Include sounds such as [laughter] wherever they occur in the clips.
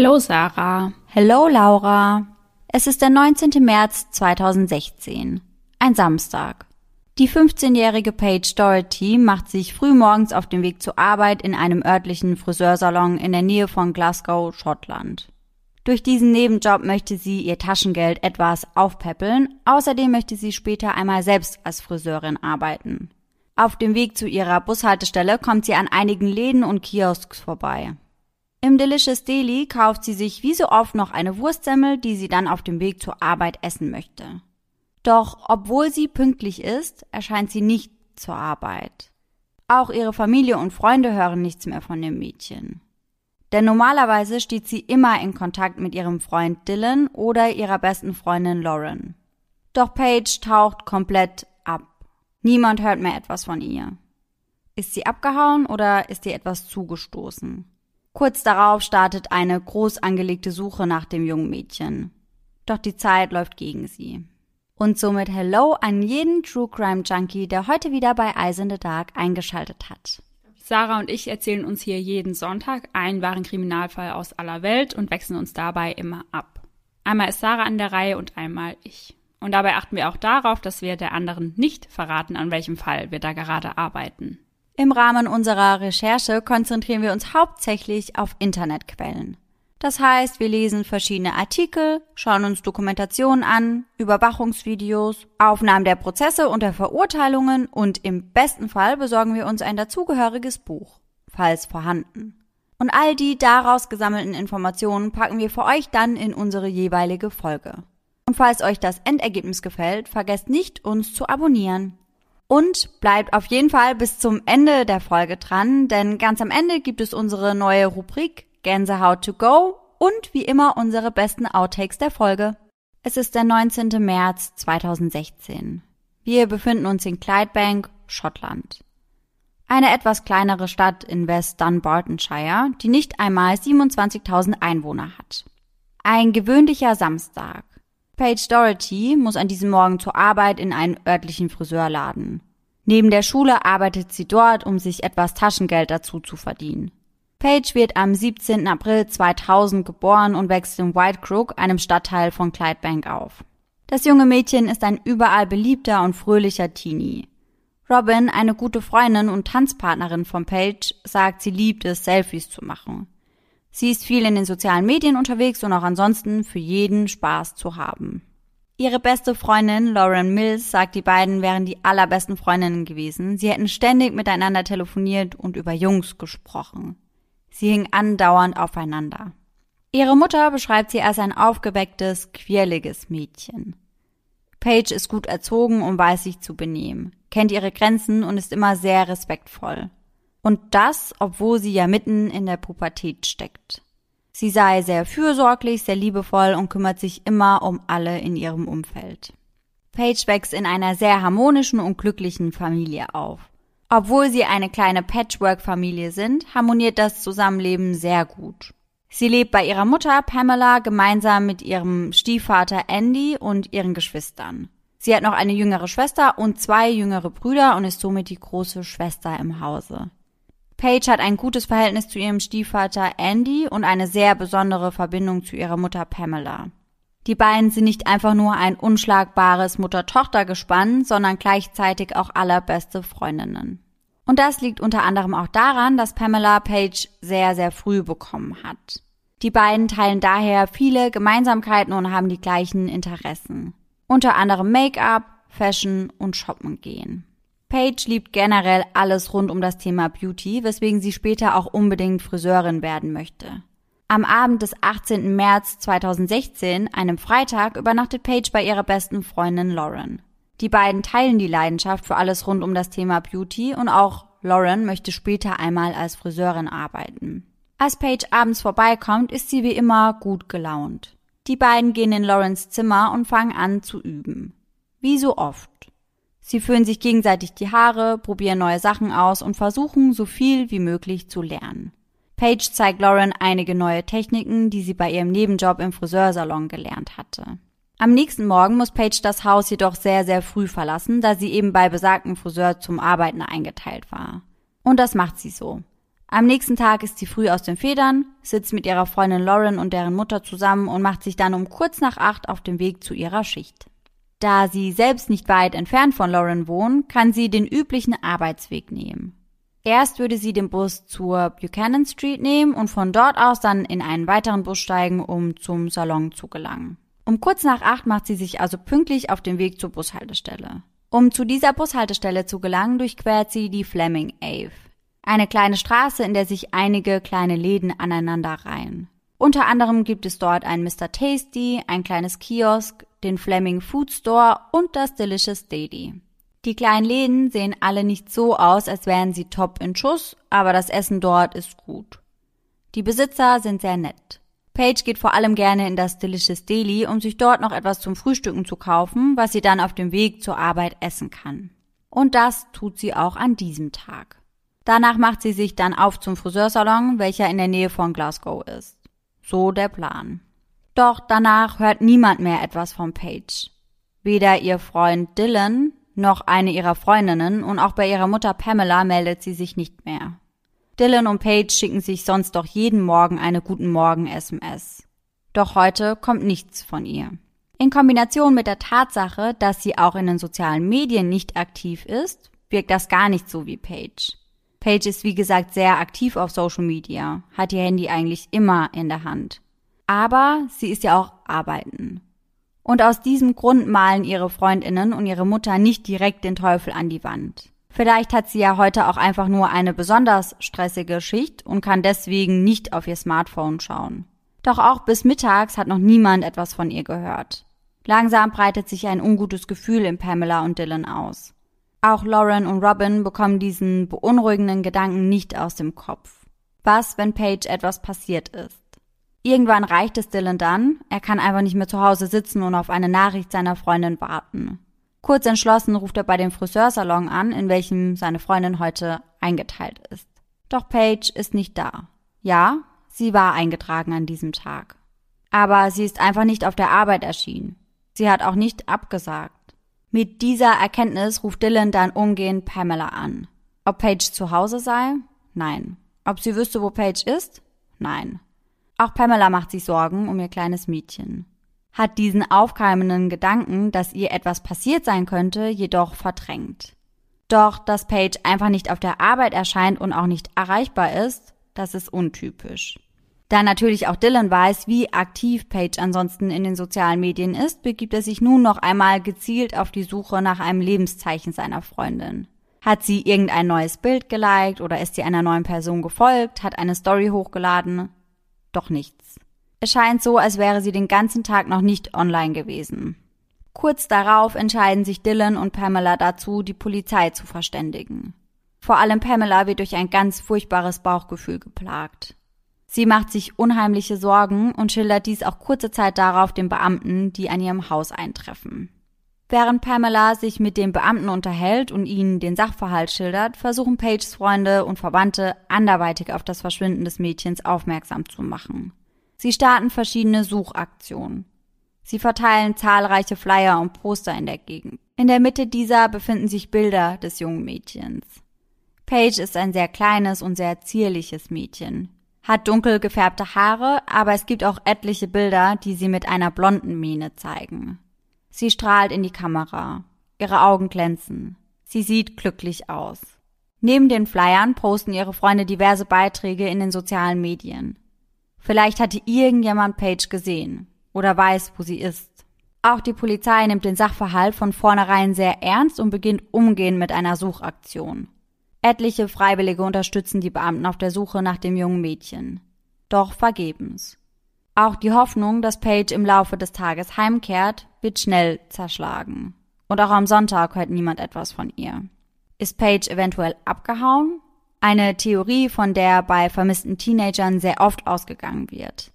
Hello Sarah. Hello Laura. Es ist der 19. März 2016. Ein Samstag. Die 15-jährige Paige Doherty macht sich frühmorgens auf den Weg zur Arbeit in einem örtlichen Friseursalon in der Nähe von Glasgow, Schottland. Durch diesen Nebenjob möchte sie ihr Taschengeld etwas aufpäppeln, außerdem möchte sie später einmal selbst als Friseurin arbeiten. Auf dem Weg zu ihrer Bushaltestelle kommt sie an einigen Läden und Kiosks vorbei. Im Delicious Deli kauft sie sich wie so oft noch eine Wurstsemmel, die sie dann auf dem Weg zur Arbeit essen möchte. Doch obwohl sie pünktlich ist, erscheint sie nicht zur Arbeit. Auch ihre Familie und Freunde hören nichts mehr von dem Mädchen. Denn normalerweise steht sie immer in Kontakt mit ihrem Freund Dylan oder ihrer besten Freundin Lauren. Doch Paige taucht komplett ab. Niemand hört mehr etwas von ihr. Ist sie abgehauen oder ist ihr etwas zugestoßen? Kurz darauf startet eine groß angelegte Suche nach dem jungen Mädchen. Doch die Zeit läuft gegen sie. Und somit Hello an jeden True Crime Junkie, der heute wieder bei Eyes in the Dark eingeschaltet hat. Sarah und ich erzählen uns hier jeden Sonntag einen wahren Kriminalfall aus aller Welt und wechseln uns dabei immer ab. Einmal ist Sarah an der Reihe und einmal ich. Und dabei achten wir auch darauf, dass wir der anderen nicht verraten, an welchem Fall wir da gerade arbeiten. Im Rahmen unserer Recherche konzentrieren wir uns hauptsächlich auf Internetquellen. Das heißt, wir lesen verschiedene Artikel, schauen uns Dokumentationen an, Überwachungsvideos, Aufnahmen der Prozesse und der Verurteilungen und im besten Fall besorgen wir uns ein dazugehöriges Buch, falls vorhanden. Und all die daraus gesammelten Informationen packen wir für euch dann in unsere jeweilige Folge. Und falls euch das Endergebnis gefällt, vergesst nicht, uns zu abonnieren. Und bleibt auf jeden Fall bis zum Ende der Folge dran, denn ganz am Ende gibt es unsere neue Rubrik Gänsehaut to go und wie immer unsere besten Outtakes der Folge. Es ist der 19. März 2016. Wir befinden uns in Clydebank, Schottland. Eine etwas kleinere Stadt in West Dunbartonshire, die nicht einmal 27.000 Einwohner hat. Ein gewöhnlicher Samstag. Paige Doherty muss an diesem Morgen zur Arbeit in einen örtlichen Friseurladen. Neben der Schule arbeitet sie dort, um sich etwas Taschengeld dazu zu verdienen. Page wird am 17. April 2000 geboren und wächst in White Crook, einem Stadtteil von Clydebank, auf. Das junge Mädchen ist ein überall beliebter und fröhlicher Teenie. Robin, eine gute Freundin und Tanzpartnerin von Paige, sagt, sie liebt es, Selfies zu machen. Sie ist viel in den sozialen Medien unterwegs und auch ansonsten für jeden Spaß zu haben. Ihre beste Freundin Lauren Mills sagt, die beiden wären die allerbesten Freundinnen gewesen. Sie hätten ständig miteinander telefoniert und über Jungs gesprochen. Sie hingen andauernd aufeinander. Ihre Mutter beschreibt sie als ein aufgewecktes, quirliges Mädchen. Paige ist gut erzogen und weiß sich zu benehmen, kennt ihre Grenzen und ist immer sehr respektvoll. Und das, obwohl sie ja mitten in der Pubertät steckt. Sie sei sehr fürsorglich, sehr liebevoll und kümmert sich immer um alle in ihrem Umfeld. Paige wächst in einer sehr harmonischen und glücklichen Familie auf. Obwohl sie eine kleine Patchwork-Familie sind, harmoniert das Zusammenleben sehr gut. Sie lebt bei ihrer Mutter Pamela gemeinsam mit ihrem Stiefvater Andy und ihren Geschwistern. Sie hat noch eine jüngere Schwester und zwei jüngere Brüder und ist somit die große Schwester im Hause. Paige hat ein gutes Verhältnis zu ihrem Stiefvater Andy und eine sehr besondere Verbindung zu ihrer Mutter Pamela. Die beiden sind nicht einfach nur ein unschlagbares Mutter-Tochter-Gespann, sondern gleichzeitig auch allerbeste Freundinnen. Und das liegt unter anderem auch daran, dass Pamela Page sehr, sehr früh bekommen hat. Die beiden teilen daher viele Gemeinsamkeiten und haben die gleichen Interessen. Unter anderem Make-up, Fashion und Shoppen gehen. Paige liebt generell alles rund um das Thema Beauty, weswegen sie später auch unbedingt Friseurin werden möchte. Am Abend des 18. März 2016, einem Freitag, übernachtet Paige bei ihrer besten Freundin Lauren. Die beiden teilen die Leidenschaft für alles rund um das Thema Beauty und auch Lauren möchte später einmal als Friseurin arbeiten. Als Paige abends vorbeikommt, ist sie wie immer gut gelaunt. Die beiden gehen in Laurens Zimmer und fangen an zu üben. Wie so oft. Sie föhnen sich gegenseitig die Haare, probieren neue Sachen aus und versuchen, so viel wie möglich zu lernen. Paige zeigt Lauren einige neue Techniken, die sie bei ihrem Nebenjob im Friseursalon gelernt hatte. Am nächsten Morgen muss Paige das Haus jedoch sehr, sehr früh verlassen, da sie eben bei besagtem Friseur zum Arbeiten eingeteilt war. Und das macht sie so. Am nächsten Tag ist sie früh aus den Federn, sitzt mit ihrer Freundin Lauren und deren Mutter zusammen und macht sich dann um kurz nach acht auf den Weg zu ihrer Schicht. Da sie selbst nicht weit entfernt von Lauren wohnt, kann sie den üblichen Arbeitsweg nehmen. Erst würde sie den Bus zur Buchanan Street nehmen und von dort aus dann in einen weiteren Bus steigen, um zum Salon zu gelangen. Um kurz nach acht macht sie sich also pünktlich auf den Weg zur Bushaltestelle. Um zu dieser Bushaltestelle zu gelangen, durchquert sie die Fleming Ave. Eine kleine Straße, in der sich einige kleine Läden aneinander reihen. Unter anderem gibt es dort ein Mr. Tasty, ein kleines Kiosk, den Fleming Food Store und das Delicious Daily. Die kleinen Läden sehen alle nicht so aus, als wären sie top in Schuss, aber das Essen dort ist gut. Die Besitzer sind sehr nett. Paige geht vor allem gerne in das Delicious Daily, um sich dort noch etwas zum Frühstücken zu kaufen, was sie dann auf dem Weg zur Arbeit essen kann. Und das tut sie auch an diesem Tag. Danach macht sie sich dann auf zum Friseursalon, welcher in der Nähe von Glasgow ist. So der Plan. Doch danach hört niemand mehr etwas von Paige. Weder ihr Freund Dylan noch eine ihrer Freundinnen und auch bei ihrer Mutter Pamela meldet sie sich nicht mehr. Dylan und Paige schicken sich sonst doch jeden Morgen eine Guten Morgen SMS. Doch heute kommt nichts von ihr. In Kombination mit der Tatsache, dass sie auch in den sozialen Medien nicht aktiv ist, wirkt das gar nicht so wie Paige. Paige ist wie gesagt sehr aktiv auf Social Media, hat ihr Handy eigentlich immer in der Hand. Aber sie ist ja auch arbeiten. Und aus diesem Grund malen ihre Freundinnen und ihre Mutter nicht direkt den Teufel an die Wand. Vielleicht hat sie ja heute auch einfach nur eine besonders stressige Schicht und kann deswegen nicht auf ihr Smartphone schauen. Doch auch bis mittags hat noch niemand etwas von ihr gehört. Langsam breitet sich ein ungutes Gefühl in Pamela und Dylan aus. Auch Lauren und Robin bekommen diesen beunruhigenden Gedanken nicht aus dem Kopf. Was, wenn Paige etwas passiert ist? Irgendwann reicht es Dylan dann, er kann einfach nicht mehr zu Hause sitzen und auf eine Nachricht seiner Freundin warten. Kurz entschlossen ruft er bei dem Friseursalon an, in welchem seine Freundin heute eingeteilt ist. Doch Paige ist nicht da. Ja, sie war eingetragen an diesem Tag. Aber sie ist einfach nicht auf der Arbeit erschienen. Sie hat auch nicht abgesagt. Mit dieser Erkenntnis ruft Dylan dann umgehend Pamela an. Ob Paige zu Hause sei? Nein. Ob sie wüsste, wo Paige ist? Nein. Auch Pamela macht sich Sorgen um ihr kleines Mädchen. Hat diesen aufkeimenden Gedanken, dass ihr etwas passiert sein könnte, jedoch verdrängt. Doch, dass Paige einfach nicht auf der Arbeit erscheint und auch nicht erreichbar ist, das ist untypisch. Da natürlich auch Dylan weiß, wie aktiv Paige ansonsten in den sozialen Medien ist, begibt er sich nun noch einmal gezielt auf die Suche nach einem Lebenszeichen seiner Freundin. Hat sie irgendein neues Bild geliked oder ist sie einer neuen Person gefolgt, hat eine Story hochgeladen? Doch nichts. Es scheint so, als wäre sie den ganzen Tag noch nicht online gewesen. Kurz darauf entscheiden sich Dylan und Pamela dazu, die Polizei zu verständigen. Vor allem Pamela wird durch ein ganz furchtbares Bauchgefühl geplagt. Sie macht sich unheimliche Sorgen und schildert dies auch kurze Zeit darauf den Beamten, die an ihrem Haus eintreffen. Während Pamela sich mit den Beamten unterhält und ihnen den Sachverhalt schildert, versuchen Pages Freunde und Verwandte anderweitig auf das Verschwinden des Mädchens aufmerksam zu machen. Sie starten verschiedene Suchaktionen. Sie verteilen zahlreiche Flyer und Poster in der Gegend. In der Mitte dieser befinden sich Bilder des jungen Mädchens. Paige ist ein sehr kleines und sehr zierliches Mädchen, hat dunkel gefärbte Haare, aber es gibt auch etliche Bilder, die sie mit einer blonden Mähne zeigen. Sie strahlt in die Kamera. Ihre Augen glänzen. Sie sieht glücklich aus. Neben den Flyern posten ihre Freunde diverse Beiträge in den sozialen Medien. Vielleicht hatte irgendjemand Paige gesehen oder weiß, wo sie ist. Auch die Polizei nimmt den Sachverhalt von vornherein sehr ernst und beginnt umgehend mit einer Suchaktion. Etliche Freiwillige unterstützen die Beamten auf der Suche nach dem jungen Mädchen. Doch vergebens. Auch die Hoffnung, dass Paige im Laufe des Tages heimkehrt, wird schnell zerschlagen. Und auch am Sonntag hört niemand etwas von ihr. Ist Paige eventuell abgehauen? Eine Theorie, von der bei vermissten Teenagern sehr oft ausgegangen wird.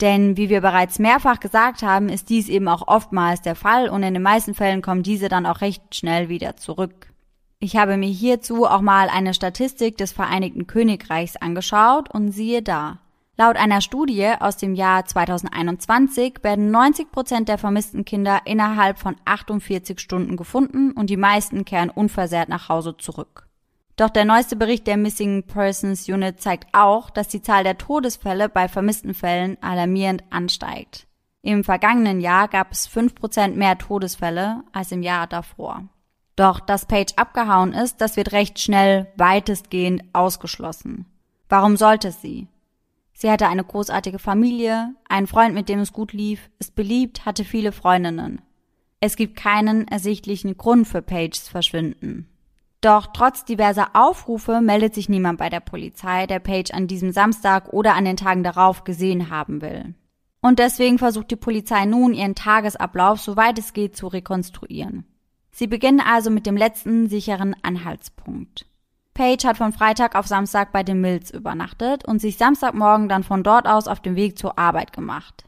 Denn wie wir bereits mehrfach gesagt haben, ist dies eben auch oftmals der Fall und in den meisten Fällen kommen diese dann auch recht schnell wieder zurück. Ich habe mir hierzu auch mal eine Statistik des Vereinigten Königreichs angeschaut und siehe da. Laut einer Studie aus dem Jahr 2021 werden 90 Prozent der vermissten Kinder innerhalb von 48 Stunden gefunden und die meisten kehren unversehrt nach Hause zurück. Doch der neueste Bericht der Missing Persons Unit zeigt auch, dass die Zahl der Todesfälle bei vermissten Fällen alarmierend ansteigt. Im vergangenen Jahr gab es fünf Prozent mehr Todesfälle als im Jahr davor. Doch dass Page abgehauen ist, das wird recht schnell weitestgehend ausgeschlossen. Warum sollte sie? Sie hatte eine großartige Familie, einen Freund, mit dem es gut lief, ist beliebt, hatte viele Freundinnen. Es gibt keinen ersichtlichen Grund für Pages Verschwinden. Doch trotz diverser Aufrufe meldet sich niemand bei der Polizei, der Page an diesem Samstag oder an den Tagen darauf gesehen haben will. Und deswegen versucht die Polizei nun, ihren Tagesablauf, soweit es geht, zu rekonstruieren. Sie beginnen also mit dem letzten sicheren Anhaltspunkt. Paige hat von Freitag auf Samstag bei den Mills übernachtet und sich Samstagmorgen dann von dort aus auf den Weg zur Arbeit gemacht,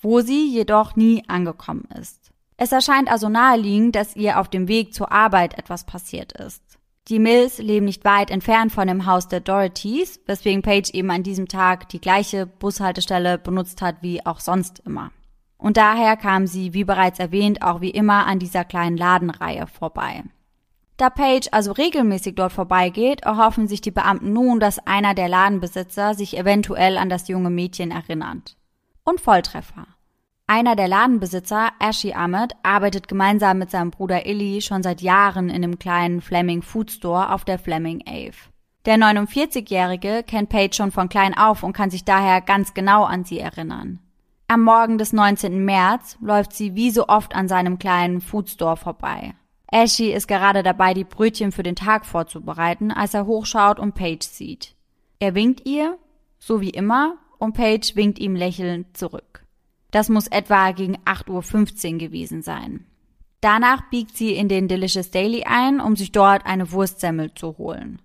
wo sie jedoch nie angekommen ist. Es erscheint also naheliegend, dass ihr auf dem Weg zur Arbeit etwas passiert ist. Die Mills leben nicht weit entfernt von dem Haus der Dorothys, weswegen Paige eben an diesem Tag die gleiche Bushaltestelle benutzt hat wie auch sonst immer. Und daher kam sie, wie bereits erwähnt, auch wie immer an dieser kleinen Ladenreihe vorbei. Da Paige also regelmäßig dort vorbeigeht, erhoffen sich die Beamten nun, dass einer der Ladenbesitzer sich eventuell an das junge Mädchen erinnert. Und Volltreffer. Einer der Ladenbesitzer, Ashy Ahmed, arbeitet gemeinsam mit seinem Bruder Illy schon seit Jahren in dem kleinen Fleming Food Store auf der Fleming Ave. Der 49-Jährige kennt Paige schon von klein auf und kann sich daher ganz genau an sie erinnern. Am Morgen des 19. März läuft sie wie so oft an seinem kleinen Food Store vorbei. Ashy ist gerade dabei, die Brötchen für den Tag vorzubereiten, als er hochschaut und Paige sieht. Er winkt ihr, so wie immer, und Paige winkt ihm lächelnd zurück. Das muss etwa gegen 8.15 Uhr gewesen sein. Danach biegt sie in den Delicious Daily ein, um sich dort eine Wurstsemmel zu holen.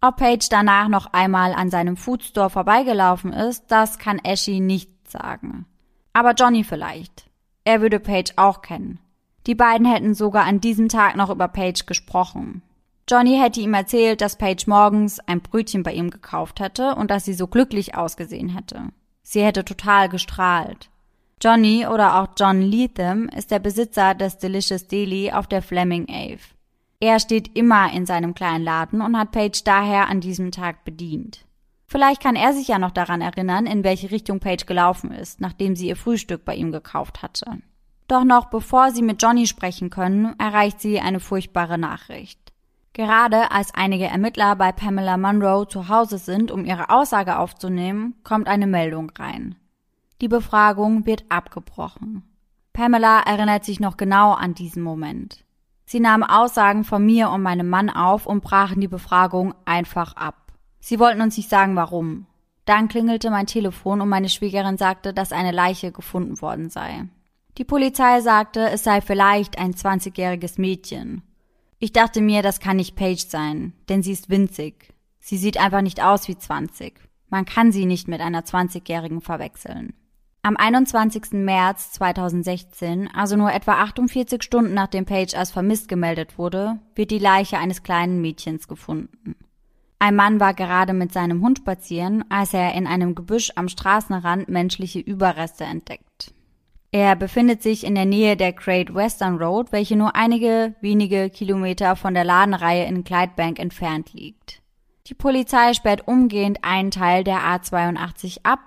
Ob Paige danach noch einmal an seinem Foodstore vorbeigelaufen ist, das kann Ashy nicht sagen. Aber Johnny vielleicht. Er würde Paige auch kennen. Die beiden hätten sogar an diesem Tag noch über Paige gesprochen. Johnny hätte ihm erzählt, dass Paige morgens ein Brötchen bei ihm gekauft hätte und dass sie so glücklich ausgesehen hätte. Sie hätte total gestrahlt. Johnny oder auch John Leatham ist der Besitzer des Delicious Deli auf der Fleming Ave. Er steht immer in seinem kleinen Laden und hat Paige daher an diesem Tag bedient. Vielleicht kann er sich ja noch daran erinnern, in welche Richtung Paige gelaufen ist, nachdem sie ihr Frühstück bei ihm gekauft hatte. Doch noch bevor sie mit Johnny sprechen können, erreicht sie eine furchtbare Nachricht. Gerade als einige Ermittler bei Pamela Monroe zu Hause sind, um ihre Aussage aufzunehmen, kommt eine Meldung rein. Die Befragung wird abgebrochen. Pamela erinnert sich noch genau an diesen Moment. Sie nahmen Aussagen von mir und meinem Mann auf und brachen die Befragung einfach ab. Sie wollten uns nicht sagen, warum. Dann klingelte mein Telefon und meine Schwiegerin sagte, dass eine Leiche gefunden worden sei. Die Polizei sagte, es sei vielleicht ein 20-jähriges Mädchen. Ich dachte mir, das kann nicht Paige sein, denn sie ist winzig. Sie sieht einfach nicht aus wie 20. Man kann sie nicht mit einer 20-jährigen verwechseln. Am 21. März 2016, also nur etwa 48 Stunden nachdem Paige als vermisst gemeldet wurde, wird die Leiche eines kleinen Mädchens gefunden. Ein Mann war gerade mit seinem Hund spazieren, als er in einem Gebüsch am Straßenrand menschliche Überreste entdeckt. Er befindet sich in der Nähe der Great Western Road, welche nur einige wenige Kilometer von der Ladenreihe in Clydebank entfernt liegt. Die Polizei sperrt umgehend einen Teil der A82 ab,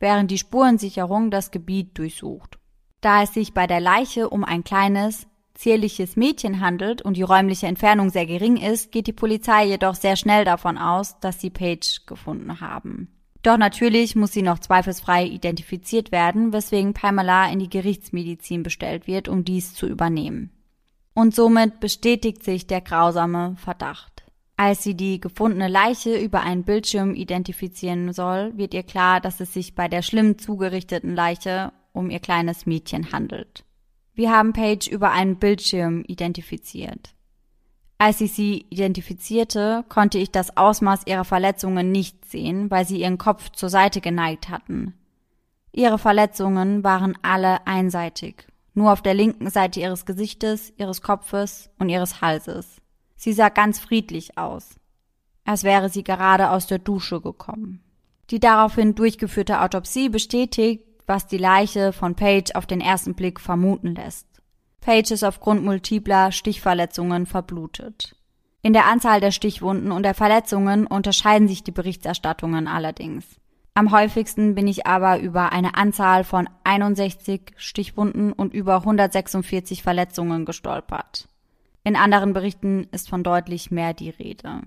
während die Spurensicherung das Gebiet durchsucht. Da es sich bei der Leiche um ein kleines, zierliches Mädchen handelt und die räumliche Entfernung sehr gering ist, geht die Polizei jedoch sehr schnell davon aus, dass sie Paige gefunden haben. Doch natürlich muss sie noch zweifelsfrei identifiziert werden, weswegen Pamela in die Gerichtsmedizin bestellt wird, um dies zu übernehmen. Und somit bestätigt sich der grausame Verdacht. Als sie die gefundene Leiche über einen Bildschirm identifizieren soll, wird ihr klar, dass es sich bei der schlimm zugerichteten Leiche um ihr kleines Mädchen handelt. Wir haben Paige über einen Bildschirm identifiziert. Als ich sie identifizierte, konnte ich das Ausmaß ihrer Verletzungen nicht sehen, weil sie ihren Kopf zur Seite geneigt hatten. Ihre Verletzungen waren alle einseitig, nur auf der linken Seite ihres Gesichtes, ihres Kopfes und ihres Halses. Sie sah ganz friedlich aus, als wäre sie gerade aus der Dusche gekommen. Die daraufhin durchgeführte Autopsie bestätigt, was die Leiche von Page auf den ersten Blick vermuten lässt. Page ist aufgrund multipler Stichverletzungen verblutet. In der Anzahl der Stichwunden und der Verletzungen unterscheiden sich die Berichterstattungen allerdings. Am häufigsten bin ich aber über eine Anzahl von 61 Stichwunden und über 146 Verletzungen gestolpert. In anderen Berichten ist von deutlich mehr die Rede.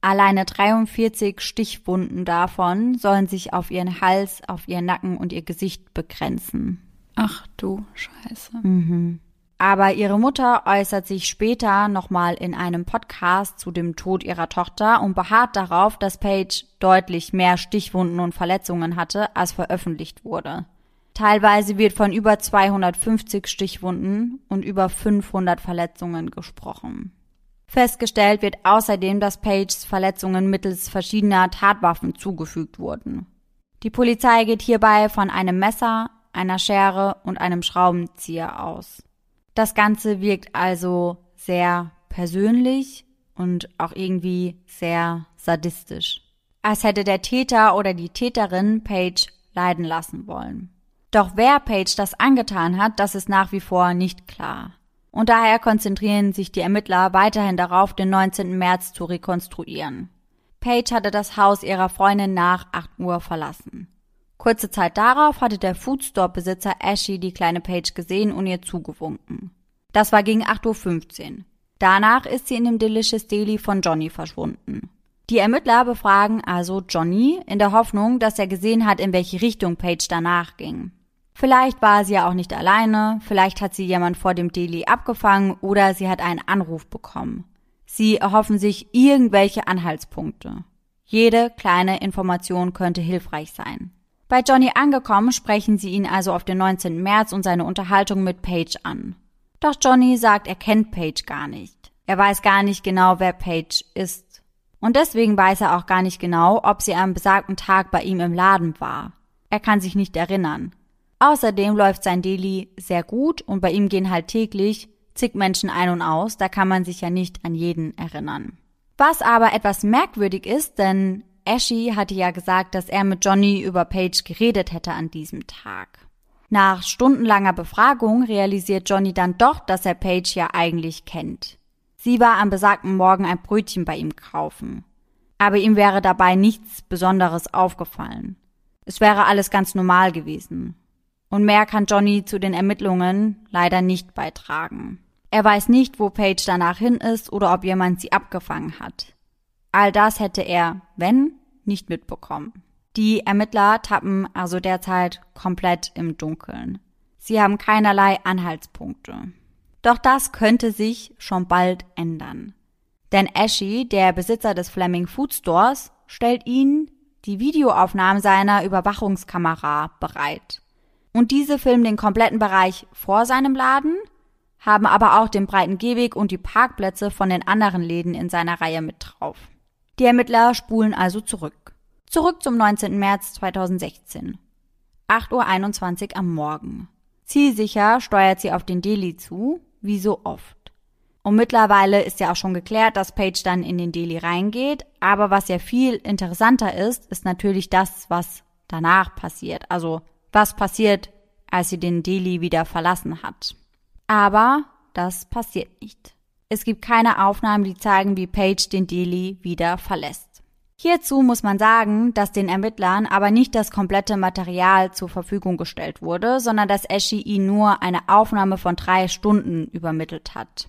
Alleine 43 Stichwunden davon sollen sich auf ihren Hals, auf ihren Nacken und ihr Gesicht begrenzen. Ach du Scheiße. Mhm. Aber ihre Mutter äußert sich später nochmal in einem Podcast zu dem Tod ihrer Tochter und beharrt darauf, dass Paige deutlich mehr Stichwunden und Verletzungen hatte, als veröffentlicht wurde. Teilweise wird von über 250 Stichwunden und über 500 Verletzungen gesprochen. Festgestellt wird außerdem, dass Pages Verletzungen mittels verschiedener Tatwaffen zugefügt wurden. Die Polizei geht hierbei von einem Messer, einer Schere und einem Schraubenzieher aus. Das Ganze wirkt also sehr persönlich und auch irgendwie sehr sadistisch. Als hätte der Täter oder die Täterin Paige leiden lassen wollen. Doch wer Page das angetan hat, das ist nach wie vor nicht klar. Und daher konzentrieren sich die Ermittler weiterhin darauf, den 19. März zu rekonstruieren. Page hatte das Haus ihrer Freundin nach 8 Uhr verlassen. Kurze Zeit darauf hatte der Foodstore-Besitzer Ashy die kleine Page gesehen und ihr zugewunken. Das war gegen 8.15 Uhr. Danach ist sie in dem Delicious Daily von Johnny verschwunden. Die Ermittler befragen also Johnny in der Hoffnung, dass er gesehen hat, in welche Richtung Page danach ging. Vielleicht war sie ja auch nicht alleine, vielleicht hat sie jemand vor dem Deli abgefangen oder sie hat einen Anruf bekommen. Sie erhoffen sich irgendwelche Anhaltspunkte. Jede kleine Information könnte hilfreich sein. Bei Johnny angekommen, sprechen sie ihn also auf den 19. März und seine Unterhaltung mit Paige an. Doch Johnny sagt, er kennt Paige gar nicht. Er weiß gar nicht genau, wer Paige ist. Und deswegen weiß er auch gar nicht genau, ob sie am besagten Tag bei ihm im Laden war. Er kann sich nicht erinnern. Außerdem läuft sein Daily sehr gut und bei ihm gehen halt täglich zig Menschen ein und aus, da kann man sich ja nicht an jeden erinnern. Was aber etwas merkwürdig ist, denn Ashy hatte ja gesagt, dass er mit Johnny über Paige geredet hätte an diesem Tag. Nach stundenlanger Befragung realisiert Johnny dann doch, dass er Paige ja eigentlich kennt. Sie war am besagten Morgen ein Brötchen bei ihm kaufen. Aber ihm wäre dabei nichts Besonderes aufgefallen. Es wäre alles ganz normal gewesen. Und mehr kann Johnny zu den Ermittlungen leider nicht beitragen. Er weiß nicht, wo Paige danach hin ist oder ob jemand sie abgefangen hat. All das hätte er, wenn, nicht mitbekommen. Die Ermittler tappen also derzeit komplett im Dunkeln. Sie haben keinerlei Anhaltspunkte. Doch das könnte sich schon bald ändern. Denn Ashy, der Besitzer des Fleming Food Stores, stellt ihnen die Videoaufnahmen seiner Überwachungskamera bereit. Und diese filmen den kompletten Bereich vor seinem Laden, haben aber auch den breiten Gehweg und die Parkplätze von den anderen Läden in seiner Reihe mit drauf. Die Ermittler spulen also zurück. Zurück zum 19. März 2016. 8.21 Uhr am Morgen. Zielsicher steuert sie auf den Delhi zu, wie so oft. Und mittlerweile ist ja auch schon geklärt, dass Paige dann in den Delhi reingeht. Aber was ja viel interessanter ist, ist natürlich das, was danach passiert. Also was passiert, als sie den Delhi wieder verlassen hat. Aber das passiert nicht. Es gibt keine Aufnahmen, die zeigen, wie Paige den Delhi wieder verlässt. Hierzu muss man sagen, dass den Ermittlern aber nicht das komplette Material zur Verfügung gestellt wurde, sondern dass Eschi ihnen nur eine Aufnahme von drei Stunden übermittelt hat.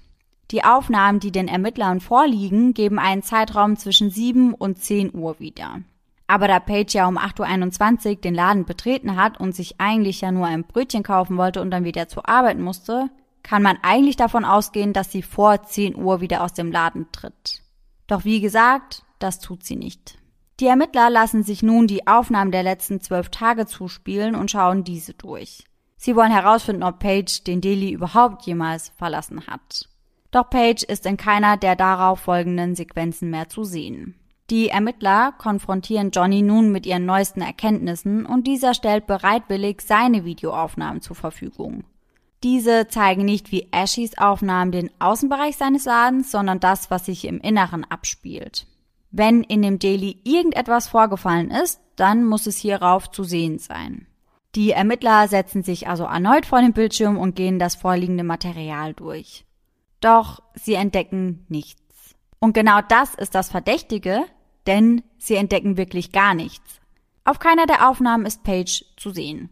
Die Aufnahmen, die den Ermittlern vorliegen, geben einen Zeitraum zwischen 7 und 10 Uhr wieder. Aber da Paige ja um 8.21 Uhr den Laden betreten hat und sich eigentlich ja nur ein Brötchen kaufen wollte und dann wieder zur Arbeit musste, kann man eigentlich davon ausgehen, dass sie vor 10 Uhr wieder aus dem Laden tritt. Doch wie gesagt, das tut sie nicht. Die Ermittler lassen sich nun die Aufnahmen der letzten zwölf Tage zuspielen und schauen diese durch. Sie wollen herausfinden, ob Paige den Delhi überhaupt jemals verlassen hat. Doch Paige ist in keiner der darauf folgenden Sequenzen mehr zu sehen. Die Ermittler konfrontieren Johnny nun mit ihren neuesten Erkenntnissen und dieser stellt bereitwillig seine Videoaufnahmen zur Verfügung. Diese zeigen nicht wie Ashys Aufnahmen den Außenbereich seines Ladens, sondern das, was sich im Inneren abspielt. Wenn in dem Daily irgendetwas vorgefallen ist, dann muss es hierauf zu sehen sein. Die Ermittler setzen sich also erneut vor den Bildschirm und gehen das vorliegende Material durch. Doch sie entdecken nichts. Und genau das ist das Verdächtige, denn sie entdecken wirklich gar nichts. Auf keiner der Aufnahmen ist Paige zu sehen.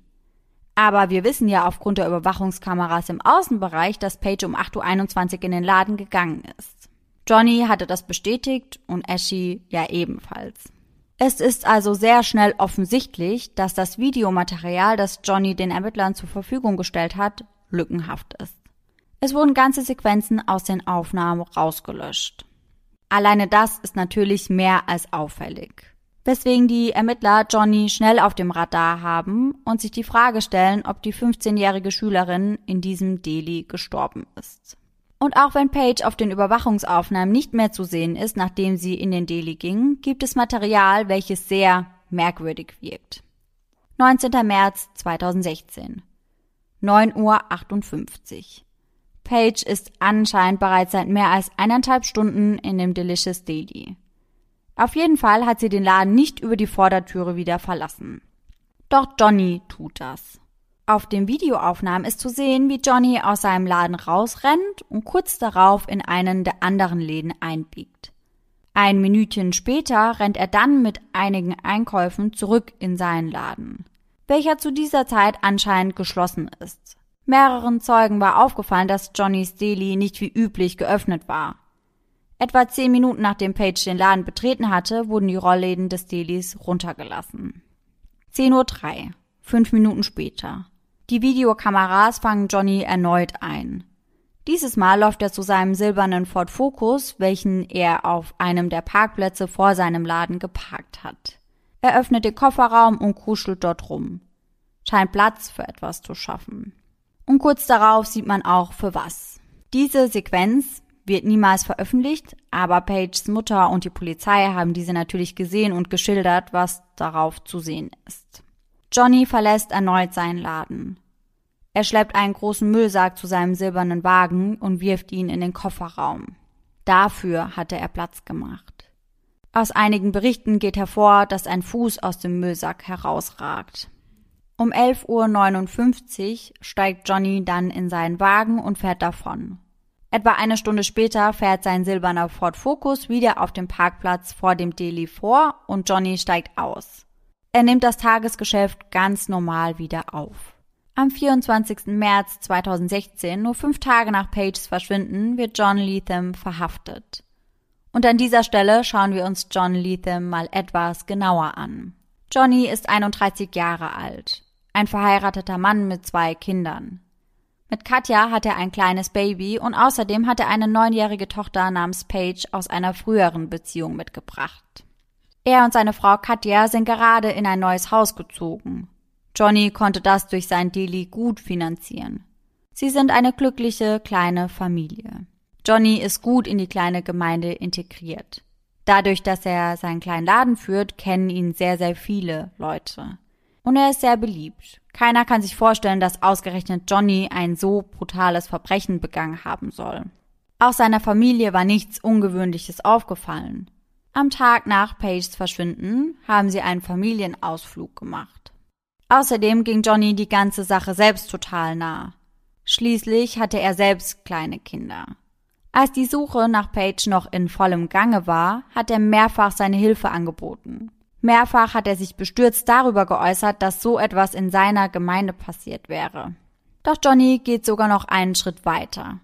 Aber wir wissen ja aufgrund der Überwachungskameras im Außenbereich, dass Paige um 8.21 Uhr in den Laden gegangen ist. Johnny hatte das bestätigt und Ashley ja ebenfalls. Es ist also sehr schnell offensichtlich, dass das Videomaterial, das Johnny den Ermittlern zur Verfügung gestellt hat, lückenhaft ist. Es wurden ganze Sequenzen aus den Aufnahmen rausgelöscht. Alleine das ist natürlich mehr als auffällig. Weswegen die Ermittler Johnny schnell auf dem Radar haben und sich die Frage stellen, ob die 15-jährige Schülerin in diesem Delhi gestorben ist. Und auch wenn Paige auf den Überwachungsaufnahmen nicht mehr zu sehen ist, nachdem sie in den Delhi ging, gibt es Material, welches sehr merkwürdig wirkt. 19. März 2016. 9.58 Uhr. Paige ist anscheinend bereits seit mehr als eineinhalb Stunden in dem Delicious Daily. Auf jeden Fall hat sie den Laden nicht über die Vordertüre wieder verlassen. Doch Johnny tut das. Auf den Videoaufnahmen ist zu sehen, wie Johnny aus seinem Laden rausrennt und kurz darauf in einen der anderen Läden einbiegt. Ein Minütchen später rennt er dann mit einigen Einkäufen zurück in seinen Laden, welcher zu dieser Zeit anscheinend geschlossen ist. Mehreren Zeugen war aufgefallen, dass Johnnys Deli nicht wie üblich geöffnet war. Etwa zehn Minuten nachdem Page den Laden betreten hatte, wurden die Rollläden des Delis runtergelassen. 10.03 Uhr, fünf Minuten später. Die Videokameras fangen Johnny erneut ein. Dieses Mal läuft er zu seinem silbernen Ford Focus, welchen er auf einem der Parkplätze vor seinem Laden geparkt hat. Er öffnet den Kofferraum und kuschelt dort rum. Scheint Platz für etwas zu schaffen. Und kurz darauf sieht man auch für was. Diese Sequenz wird niemals veröffentlicht, aber Pages Mutter und die Polizei haben diese natürlich gesehen und geschildert, was darauf zu sehen ist. Johnny verlässt erneut seinen Laden. Er schleppt einen großen Müllsack zu seinem silbernen Wagen und wirft ihn in den Kofferraum. Dafür hatte er Platz gemacht. Aus einigen Berichten geht hervor, dass ein Fuß aus dem Müllsack herausragt. Um 11.59 Uhr steigt Johnny dann in seinen Wagen und fährt davon. Etwa eine Stunde später fährt sein silberner Ford Focus wieder auf dem Parkplatz vor dem Deli vor und Johnny steigt aus. Er nimmt das Tagesgeschäft ganz normal wieder auf. Am 24. März 2016, nur fünf Tage nach Pages Verschwinden, wird John Leatham verhaftet. Und an dieser Stelle schauen wir uns John Leatham mal etwas genauer an. Johnny ist 31 Jahre alt, ein verheirateter Mann mit zwei Kindern. Mit Katja hat er ein kleines Baby und außerdem hat er eine neunjährige Tochter namens Paige aus einer früheren Beziehung mitgebracht. Er und seine Frau Katja sind gerade in ein neues Haus gezogen. Johnny konnte das durch sein Deli gut finanzieren. Sie sind eine glückliche kleine Familie. Johnny ist gut in die kleine Gemeinde integriert. Dadurch, dass er seinen kleinen Laden führt, kennen ihn sehr, sehr viele Leute. Und er ist sehr beliebt. Keiner kann sich vorstellen, dass ausgerechnet Johnny ein so brutales Verbrechen begangen haben soll. Auch seiner Familie war nichts Ungewöhnliches aufgefallen. Am Tag nach Pages Verschwinden haben sie einen Familienausflug gemacht. Außerdem ging Johnny die ganze Sache selbst total nah. Schließlich hatte er selbst kleine Kinder. Als die Suche nach Page noch in vollem Gange war, hat er mehrfach seine Hilfe angeboten. Mehrfach hat er sich bestürzt darüber geäußert, dass so etwas in seiner Gemeinde passiert wäre. Doch Johnny geht sogar noch einen Schritt weiter.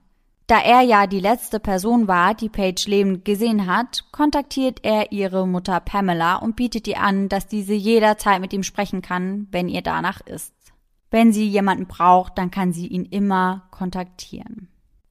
Da er ja die letzte Person war, die Paige lebend gesehen hat, kontaktiert er ihre Mutter Pamela und bietet ihr an, dass diese jederzeit mit ihm sprechen kann, wenn ihr danach ist. Wenn sie jemanden braucht, dann kann sie ihn immer kontaktieren.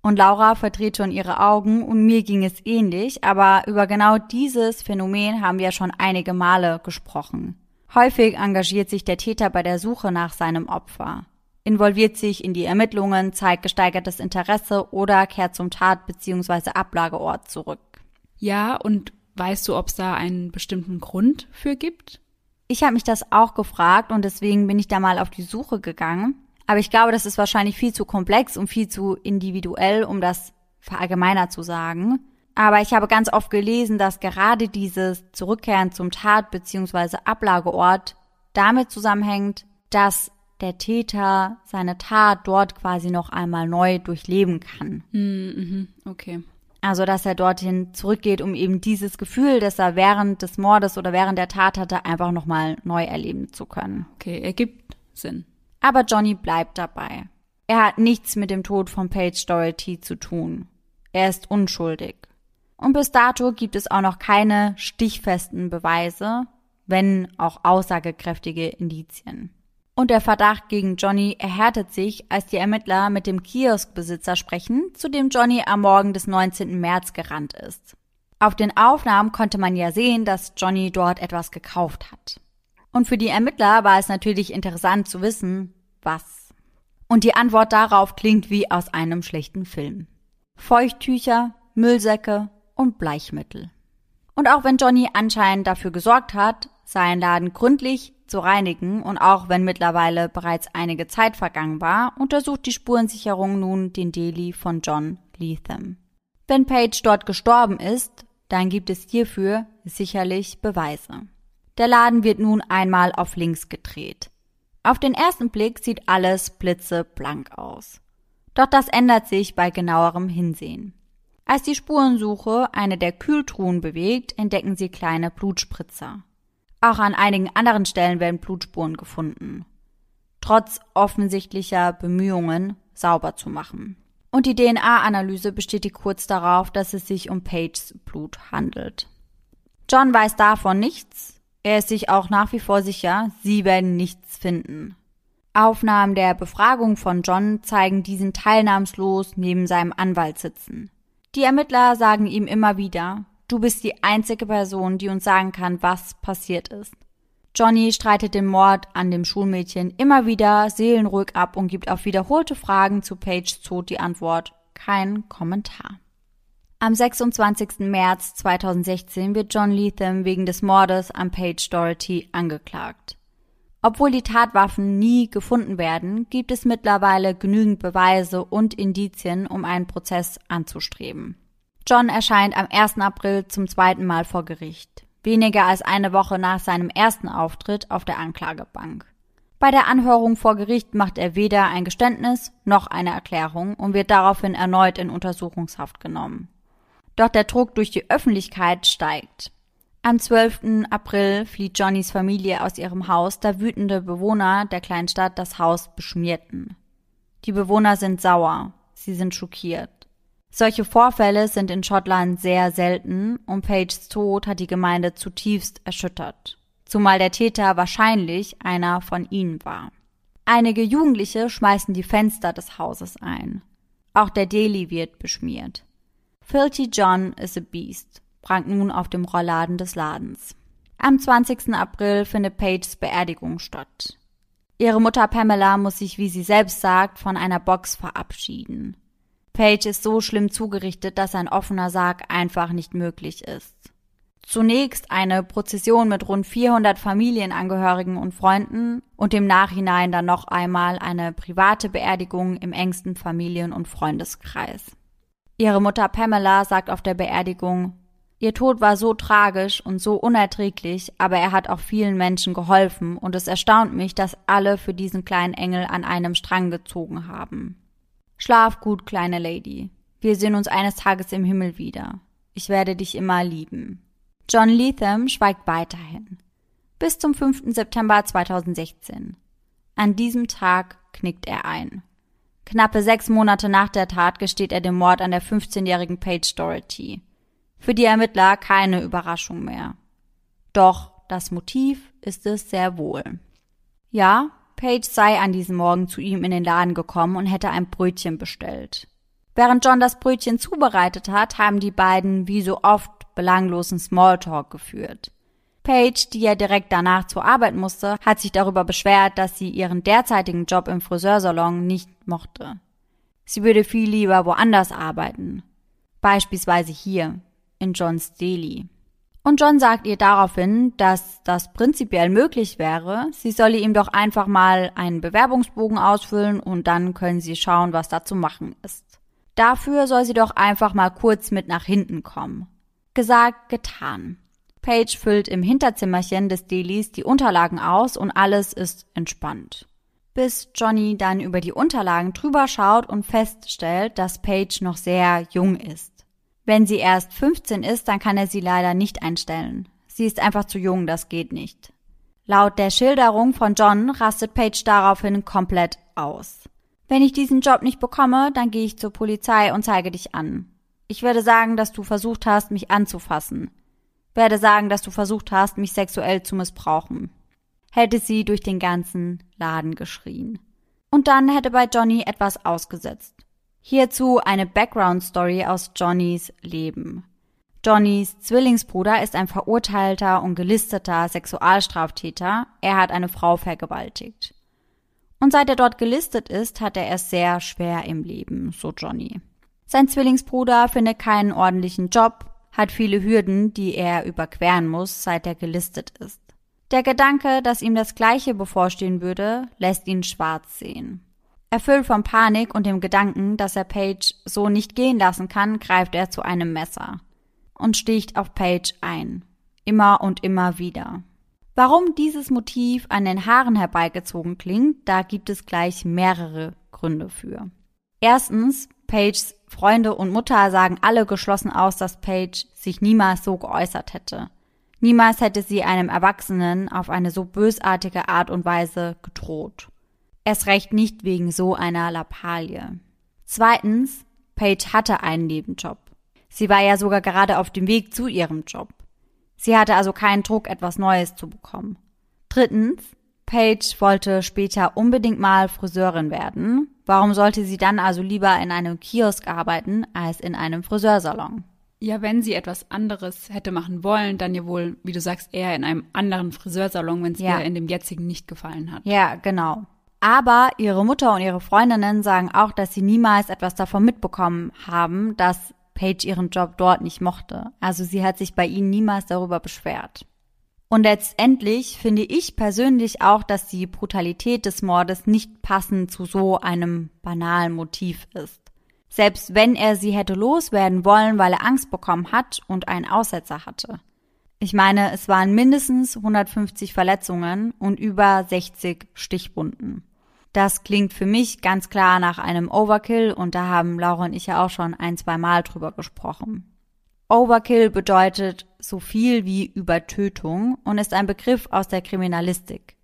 Und Laura verdreht schon ihre Augen und mir ging es ähnlich, aber über genau dieses Phänomen haben wir schon einige Male gesprochen. Häufig engagiert sich der Täter bei der Suche nach seinem Opfer involviert sich in die Ermittlungen, zeigt gesteigertes Interesse oder kehrt zum Tat- bzw. Ablageort zurück. Ja, und weißt du, ob es da einen bestimmten Grund für gibt? Ich habe mich das auch gefragt und deswegen bin ich da mal auf die Suche gegangen. Aber ich glaube, das ist wahrscheinlich viel zu komplex und viel zu individuell, um das verallgemeiner zu sagen. Aber ich habe ganz oft gelesen, dass gerade dieses Zurückkehren zum Tat- bzw. Ablageort damit zusammenhängt, dass der Täter seine Tat dort quasi noch einmal neu durchleben kann. Mhm, okay. Also, dass er dorthin zurückgeht, um eben dieses Gefühl, das er während des Mordes oder während der Tat hatte, einfach nochmal neu erleben zu können. Okay, ergibt Sinn. Aber Johnny bleibt dabei. Er hat nichts mit dem Tod von Paige Doherty zu tun. Er ist unschuldig. Und bis dato gibt es auch noch keine stichfesten Beweise, wenn auch aussagekräftige Indizien. Und der Verdacht gegen Johnny erhärtet sich, als die Ermittler mit dem Kioskbesitzer sprechen, zu dem Johnny am Morgen des 19. März gerannt ist. Auf den Aufnahmen konnte man ja sehen, dass Johnny dort etwas gekauft hat. Und für die Ermittler war es natürlich interessant zu wissen, was. Und die Antwort darauf klingt wie aus einem schlechten Film. Feuchttücher, Müllsäcke und Bleichmittel. Und auch wenn Johnny anscheinend dafür gesorgt hat, seinen Laden gründlich zu reinigen und auch wenn mittlerweile bereits einige Zeit vergangen war, untersucht die Spurensicherung nun den Deli von John Leatham. Wenn Page dort gestorben ist, dann gibt es hierfür sicherlich Beweise. Der Laden wird nun einmal auf links gedreht. Auf den ersten Blick sieht alles blitzeblank aus. Doch das ändert sich bei genauerem Hinsehen. Als die Spurensuche eine der Kühltruhen bewegt, entdecken sie kleine Blutspritzer. Auch an einigen anderen Stellen werden Blutspuren gefunden. Trotz offensichtlicher Bemühungen, sauber zu machen. Und die DNA-Analyse bestätigt kurz darauf, dass es sich um Pages Blut handelt. John weiß davon nichts. Er ist sich auch nach wie vor sicher, sie werden nichts finden. Aufnahmen der Befragung von John zeigen diesen teilnahmslos neben seinem Anwalt sitzen. Die Ermittler sagen ihm immer wieder, Du bist die einzige Person, die uns sagen kann, was passiert ist. Johnny streitet den Mord an dem Schulmädchen immer wieder seelenruhig ab und gibt auf wiederholte Fragen zu Pages Tod die Antwort kein Kommentar. Am 26. März 2016 wird John Leatham wegen des Mordes an Paige Doherty angeklagt. Obwohl die Tatwaffen nie gefunden werden, gibt es mittlerweile genügend Beweise und Indizien, um einen Prozess anzustreben. John erscheint am 1. April zum zweiten Mal vor Gericht, weniger als eine Woche nach seinem ersten Auftritt auf der Anklagebank. Bei der Anhörung vor Gericht macht er weder ein Geständnis noch eine Erklärung und wird daraufhin erneut in Untersuchungshaft genommen. Doch der Druck durch die Öffentlichkeit steigt. Am 12. April flieht Johnnys Familie aus ihrem Haus, da wütende Bewohner der kleinen Stadt das Haus beschmierten. Die Bewohner sind sauer, sie sind schockiert. Solche Vorfälle sind in Schottland sehr selten und Pages Tod hat die Gemeinde zutiefst erschüttert, zumal der Täter wahrscheinlich einer von ihnen war. Einige Jugendliche schmeißen die Fenster des Hauses ein. Auch der Deli wird beschmiert. Filthy John is a Beast prangt nun auf dem Rollladen des Ladens. Am 20. April findet Pages Beerdigung statt. Ihre Mutter Pamela muss sich, wie sie selbst sagt, von einer Box verabschieden. Page ist so schlimm zugerichtet, dass ein offener Sarg einfach nicht möglich ist. Zunächst eine Prozession mit rund 400 Familienangehörigen und Freunden und im Nachhinein dann noch einmal eine private Beerdigung im engsten Familien- und Freundeskreis. Ihre Mutter Pamela sagt auf der Beerdigung, Ihr Tod war so tragisch und so unerträglich, aber er hat auch vielen Menschen geholfen und es erstaunt mich, dass alle für diesen kleinen Engel an einem Strang gezogen haben. Schlaf gut, kleine Lady. Wir sehen uns eines Tages im Himmel wieder. Ich werde dich immer lieben. John Leatham schweigt weiterhin. Bis zum 5. September 2016. An diesem Tag knickt er ein. Knappe sechs Monate nach der Tat gesteht er den Mord an der 15-jährigen Paige Doherty. Für die Ermittler keine Überraschung mehr. Doch das Motiv ist es sehr wohl. Ja, Paige sei an diesem Morgen zu ihm in den Laden gekommen und hätte ein Brötchen bestellt. Während John das Brötchen zubereitet hat, haben die beiden wie so oft belanglosen Smalltalk geführt. Paige, die ja direkt danach zur Arbeit musste, hat sich darüber beschwert, dass sie ihren derzeitigen Job im Friseursalon nicht mochte. Sie würde viel lieber woanders arbeiten. Beispielsweise hier, in Johns Daily. Und John sagt ihr daraufhin, dass das prinzipiell möglich wäre, sie solle ihm doch einfach mal einen Bewerbungsbogen ausfüllen und dann können sie schauen, was da zu machen ist. Dafür soll sie doch einfach mal kurz mit nach hinten kommen. Gesagt, getan. Paige füllt im Hinterzimmerchen des Delis die Unterlagen aus und alles ist entspannt. Bis Johnny dann über die Unterlagen drüber schaut und feststellt, dass Paige noch sehr jung ist. Wenn sie erst 15 ist, dann kann er sie leider nicht einstellen. Sie ist einfach zu jung, das geht nicht. Laut der Schilderung von John rastet Paige daraufhin komplett aus. Wenn ich diesen Job nicht bekomme, dann gehe ich zur Polizei und zeige dich an. Ich werde sagen, dass du versucht hast, mich anzufassen. Werde sagen, dass du versucht hast, mich sexuell zu missbrauchen. Hätte sie durch den ganzen Laden geschrien. Und dann hätte bei Johnny etwas ausgesetzt. Hierzu eine Background Story aus Johnnys Leben. Johnnys Zwillingsbruder ist ein verurteilter und gelisteter Sexualstraftäter. Er hat eine Frau vergewaltigt. Und seit er dort gelistet ist, hat er es sehr schwer im Leben, so Johnny. Sein Zwillingsbruder findet keinen ordentlichen Job, hat viele Hürden, die er überqueren muss, seit er gelistet ist. Der Gedanke, dass ihm das Gleiche bevorstehen würde, lässt ihn schwarz sehen. Erfüllt von Panik und dem Gedanken, dass er Paige so nicht gehen lassen kann, greift er zu einem Messer und sticht auf Paige ein. Immer und immer wieder. Warum dieses Motiv an den Haaren herbeigezogen klingt, da gibt es gleich mehrere Gründe für. Erstens, Paiges Freunde und Mutter sagen alle geschlossen aus, dass Paige sich niemals so geäußert hätte. Niemals hätte sie einem Erwachsenen auf eine so bösartige Art und Weise gedroht. Erst recht nicht wegen so einer Lappalie. Zweitens, Paige hatte einen Nebenjob. Sie war ja sogar gerade auf dem Weg zu ihrem Job. Sie hatte also keinen Druck, etwas Neues zu bekommen. Drittens, Paige wollte später unbedingt mal Friseurin werden. Warum sollte sie dann also lieber in einem Kiosk arbeiten als in einem Friseursalon? Ja, wenn sie etwas anderes hätte machen wollen, dann ja wohl, wie du sagst, eher in einem anderen Friseursalon, wenn es ja. ihr in dem jetzigen nicht gefallen hat. Ja, genau. Aber ihre Mutter und ihre Freundinnen sagen auch, dass sie niemals etwas davon mitbekommen haben, dass Paige ihren Job dort nicht mochte. Also sie hat sich bei ihnen niemals darüber beschwert. Und letztendlich finde ich persönlich auch, dass die Brutalität des Mordes nicht passend zu so einem banalen Motiv ist. Selbst wenn er sie hätte loswerden wollen, weil er Angst bekommen hat und einen Aussetzer hatte. Ich meine, es waren mindestens 150 Verletzungen und über 60 Stichwunden. Das klingt für mich ganz klar nach einem Overkill und da haben Laura und ich ja auch schon ein, zwei Mal drüber gesprochen. Overkill bedeutet so viel wie Übertötung und ist ein Begriff aus der Kriminalistik.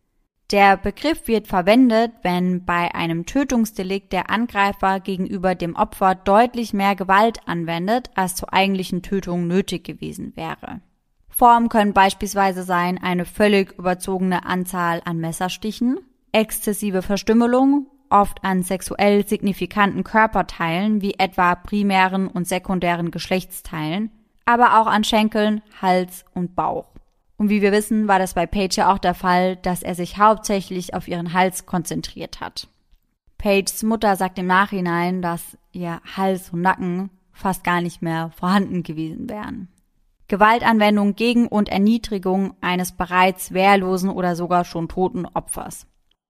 Der Begriff wird verwendet, wenn bei einem Tötungsdelikt der Angreifer gegenüber dem Opfer deutlich mehr Gewalt anwendet, als zur eigentlichen Tötung nötig gewesen wäre. Formen können beispielsweise sein eine völlig überzogene Anzahl an Messerstichen, exzessive Verstümmelung, oft an sexuell signifikanten Körperteilen wie etwa primären und sekundären Geschlechtsteilen, aber auch an Schenkeln, Hals und Bauch. Und wie wir wissen, war das bei Paige ja auch der Fall, dass er sich hauptsächlich auf ihren Hals konzentriert hat. Pages Mutter sagt im Nachhinein, dass ihr Hals und Nacken fast gar nicht mehr vorhanden gewesen wären. Gewaltanwendung gegen und Erniedrigung eines bereits wehrlosen oder sogar schon toten Opfers.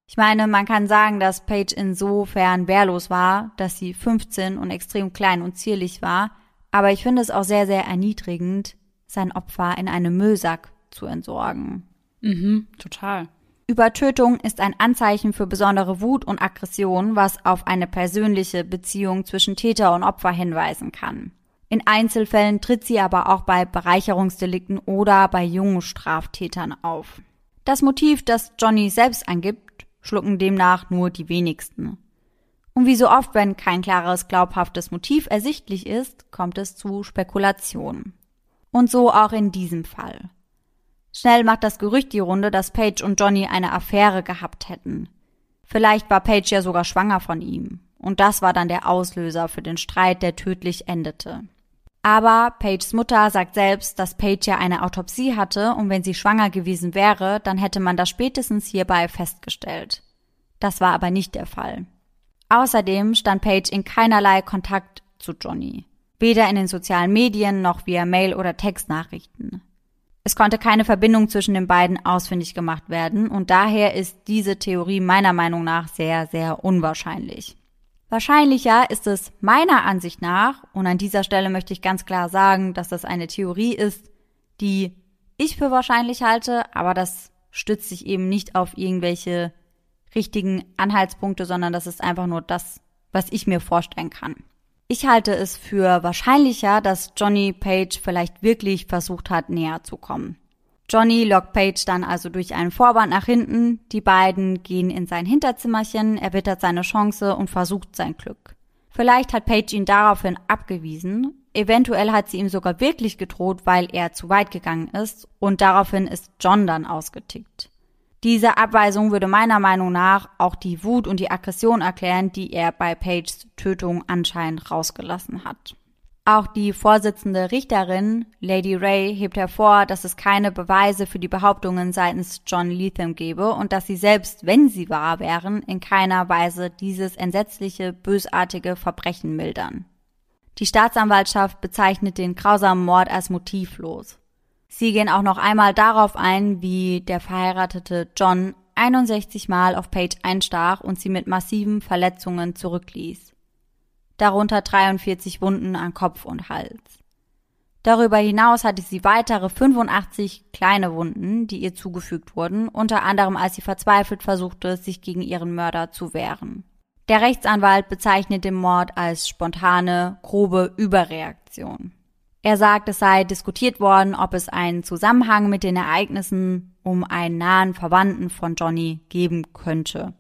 Ich meine, man kann sagen, dass Paige insofern wehrlos war, dass sie 15 und extrem klein und zierlich war, aber ich finde es auch sehr, sehr erniedrigend, sein Opfer in einem Müllsack zu entsorgen. Mhm, total. Übertötung ist ein Anzeichen für besondere Wut und Aggression, was auf eine persönliche Beziehung zwischen Täter und Opfer hinweisen kann. In Einzelfällen tritt sie aber auch bei Bereicherungsdelikten oder bei jungen Straftätern auf. Das Motiv, das Johnny selbst angibt, schlucken demnach nur die wenigsten. Und wie so oft, wenn kein klares, glaubhaftes Motiv ersichtlich ist, kommt es zu Spekulationen. Und so auch in diesem Fall. Schnell macht das Gerücht die Runde, dass Paige und Johnny eine Affäre gehabt hätten. Vielleicht war Paige ja sogar schwanger von ihm. Und das war dann der Auslöser für den Streit, der tödlich endete. Aber Pages Mutter sagt selbst, dass Paige ja eine Autopsie hatte und wenn sie schwanger gewesen wäre, dann hätte man das spätestens hierbei festgestellt. Das war aber nicht der Fall. Außerdem stand Paige in keinerlei Kontakt zu Johnny. Weder in den sozialen Medien noch via Mail oder Textnachrichten. Es konnte keine Verbindung zwischen den beiden ausfindig gemacht werden und daher ist diese Theorie meiner Meinung nach sehr, sehr unwahrscheinlich. Wahrscheinlicher ist es meiner Ansicht nach, und an dieser Stelle möchte ich ganz klar sagen, dass das eine Theorie ist, die ich für wahrscheinlich halte, aber das stützt sich eben nicht auf irgendwelche richtigen Anhaltspunkte, sondern das ist einfach nur das, was ich mir vorstellen kann. Ich halte es für wahrscheinlicher, dass Johnny Page vielleicht wirklich versucht hat, näher zu kommen. Johnny lockt Page dann also durch einen Vorband nach hinten, die beiden gehen in sein Hinterzimmerchen, er wittert seine Chance und versucht sein Glück. Vielleicht hat Page ihn daraufhin abgewiesen, eventuell hat sie ihm sogar wirklich gedroht, weil er zu weit gegangen ist und daraufhin ist John dann ausgetickt. Diese Abweisung würde meiner Meinung nach auch die Wut und die Aggression erklären, die er bei Pages Tötung anscheinend rausgelassen hat. Auch die Vorsitzende Richterin, Lady Ray, hebt hervor, dass es keine Beweise für die Behauptungen seitens John Leatham gebe und dass sie selbst, wenn sie wahr wären, in keiner Weise dieses entsetzliche, bösartige Verbrechen mildern. Die Staatsanwaltschaft bezeichnet den grausamen Mord als motivlos. Sie gehen auch noch einmal darauf ein, wie der verheiratete John 61 Mal auf Paige einstach und sie mit massiven Verletzungen zurückließ. Darunter 43 Wunden an Kopf und Hals. Darüber hinaus hatte sie weitere 85 kleine Wunden, die ihr zugefügt wurden, unter anderem als sie verzweifelt versuchte, sich gegen ihren Mörder zu wehren. Der Rechtsanwalt bezeichnet den Mord als spontane, grobe Überreaktion. Er sagt, es sei diskutiert worden, ob es einen Zusammenhang mit den Ereignissen um einen nahen Verwandten von Johnny geben könnte.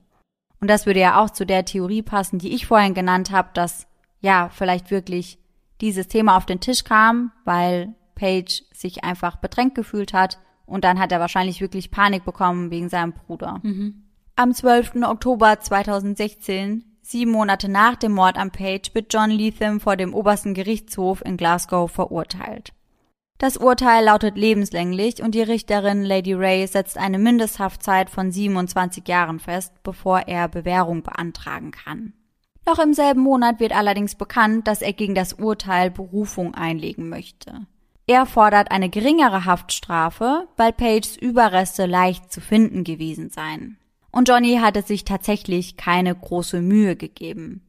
Und das würde ja auch zu der Theorie passen, die ich vorhin genannt habe, dass ja vielleicht wirklich dieses Thema auf den Tisch kam, weil Paige sich einfach bedrängt gefühlt hat und dann hat er wahrscheinlich wirklich Panik bekommen wegen seinem Bruder. Mhm. Am 12. Oktober 2016 Sieben Monate nach dem Mord an Page wird John Leatham vor dem obersten Gerichtshof in Glasgow verurteilt. Das Urteil lautet lebenslänglich und die Richterin Lady Ray setzt eine Mindesthaftzeit von 27 Jahren fest, bevor er Bewährung beantragen kann. Noch im selben Monat wird allerdings bekannt, dass er gegen das Urteil Berufung einlegen möchte. Er fordert eine geringere Haftstrafe, weil Pages Überreste leicht zu finden gewesen seien und Johnny hatte sich tatsächlich keine große Mühe gegeben.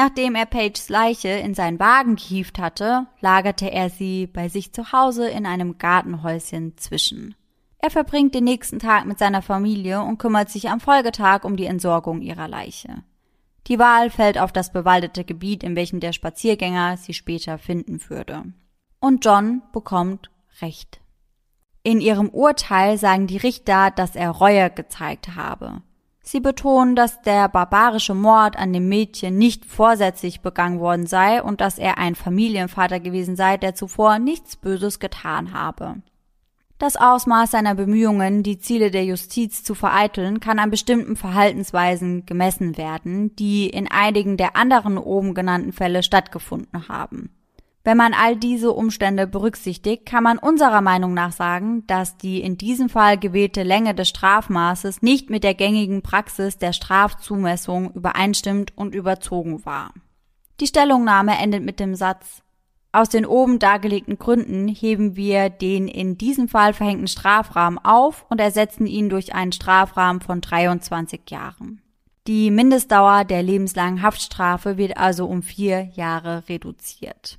Nachdem er Pages Leiche in seinen Wagen gehievt hatte, lagerte er sie bei sich zu Hause in einem Gartenhäuschen zwischen. Er verbringt den nächsten Tag mit seiner Familie und kümmert sich am Folgetag um die Entsorgung ihrer Leiche. Die Wahl fällt auf das bewaldete Gebiet, in welchem der Spaziergänger sie später finden würde. Und John bekommt Recht. In ihrem Urteil sagen die Richter, dass er Reue gezeigt habe. Sie betonen, dass der barbarische Mord an dem Mädchen nicht vorsätzlich begangen worden sei und dass er ein Familienvater gewesen sei, der zuvor nichts Böses getan habe. Das Ausmaß seiner Bemühungen, die Ziele der Justiz zu vereiteln, kann an bestimmten Verhaltensweisen gemessen werden, die in einigen der anderen oben genannten Fälle stattgefunden haben. Wenn man all diese Umstände berücksichtigt, kann man unserer Meinung nach sagen, dass die in diesem Fall gewählte Länge des Strafmaßes nicht mit der gängigen Praxis der Strafzumessung übereinstimmt und überzogen war. Die Stellungnahme endet mit dem Satz aus den oben dargelegten Gründen heben wir den in diesem Fall verhängten Strafrahmen auf und ersetzen ihn durch einen Strafrahmen von 23 Jahren. Die Mindestdauer der lebenslangen Haftstrafe wird also um vier Jahre reduziert.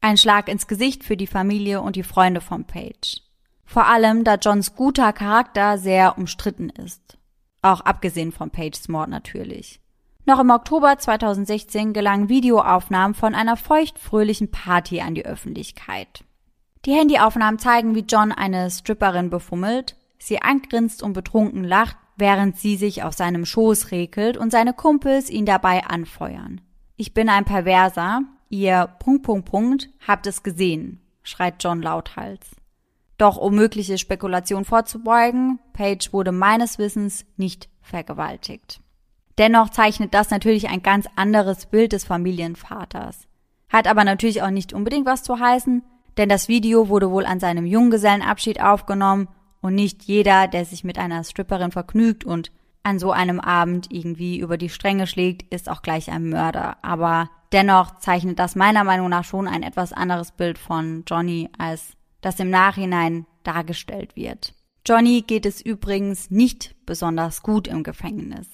Ein Schlag ins Gesicht für die Familie und die Freunde von Page. Vor allem, da Johns guter Charakter sehr umstritten ist. Auch abgesehen von Pages Mord natürlich. Noch im Oktober 2016 gelangen Videoaufnahmen von einer feuchtfröhlichen Party an die Öffentlichkeit. Die Handyaufnahmen zeigen, wie John eine Stripperin befummelt, sie angrinst und betrunken lacht, während sie sich auf seinem Schoß regelt und seine Kumpels ihn dabei anfeuern. Ich bin ein Perverser, Ihr Punkt, Punkt, Punkt habt es gesehen, schreit John lauthals. Doch um mögliche Spekulation vorzubeugen, Page wurde meines Wissens nicht vergewaltigt. Dennoch zeichnet das natürlich ein ganz anderes Bild des Familienvaters. Hat aber natürlich auch nicht unbedingt was zu heißen, denn das Video wurde wohl an seinem Junggesellenabschied aufgenommen und nicht jeder, der sich mit einer Stripperin vergnügt und an so einem Abend irgendwie über die Stränge schlägt, ist auch gleich ein Mörder. Aber dennoch zeichnet das meiner Meinung nach schon ein etwas anderes Bild von Johnny, als das im Nachhinein dargestellt wird. Johnny geht es übrigens nicht besonders gut im Gefängnis.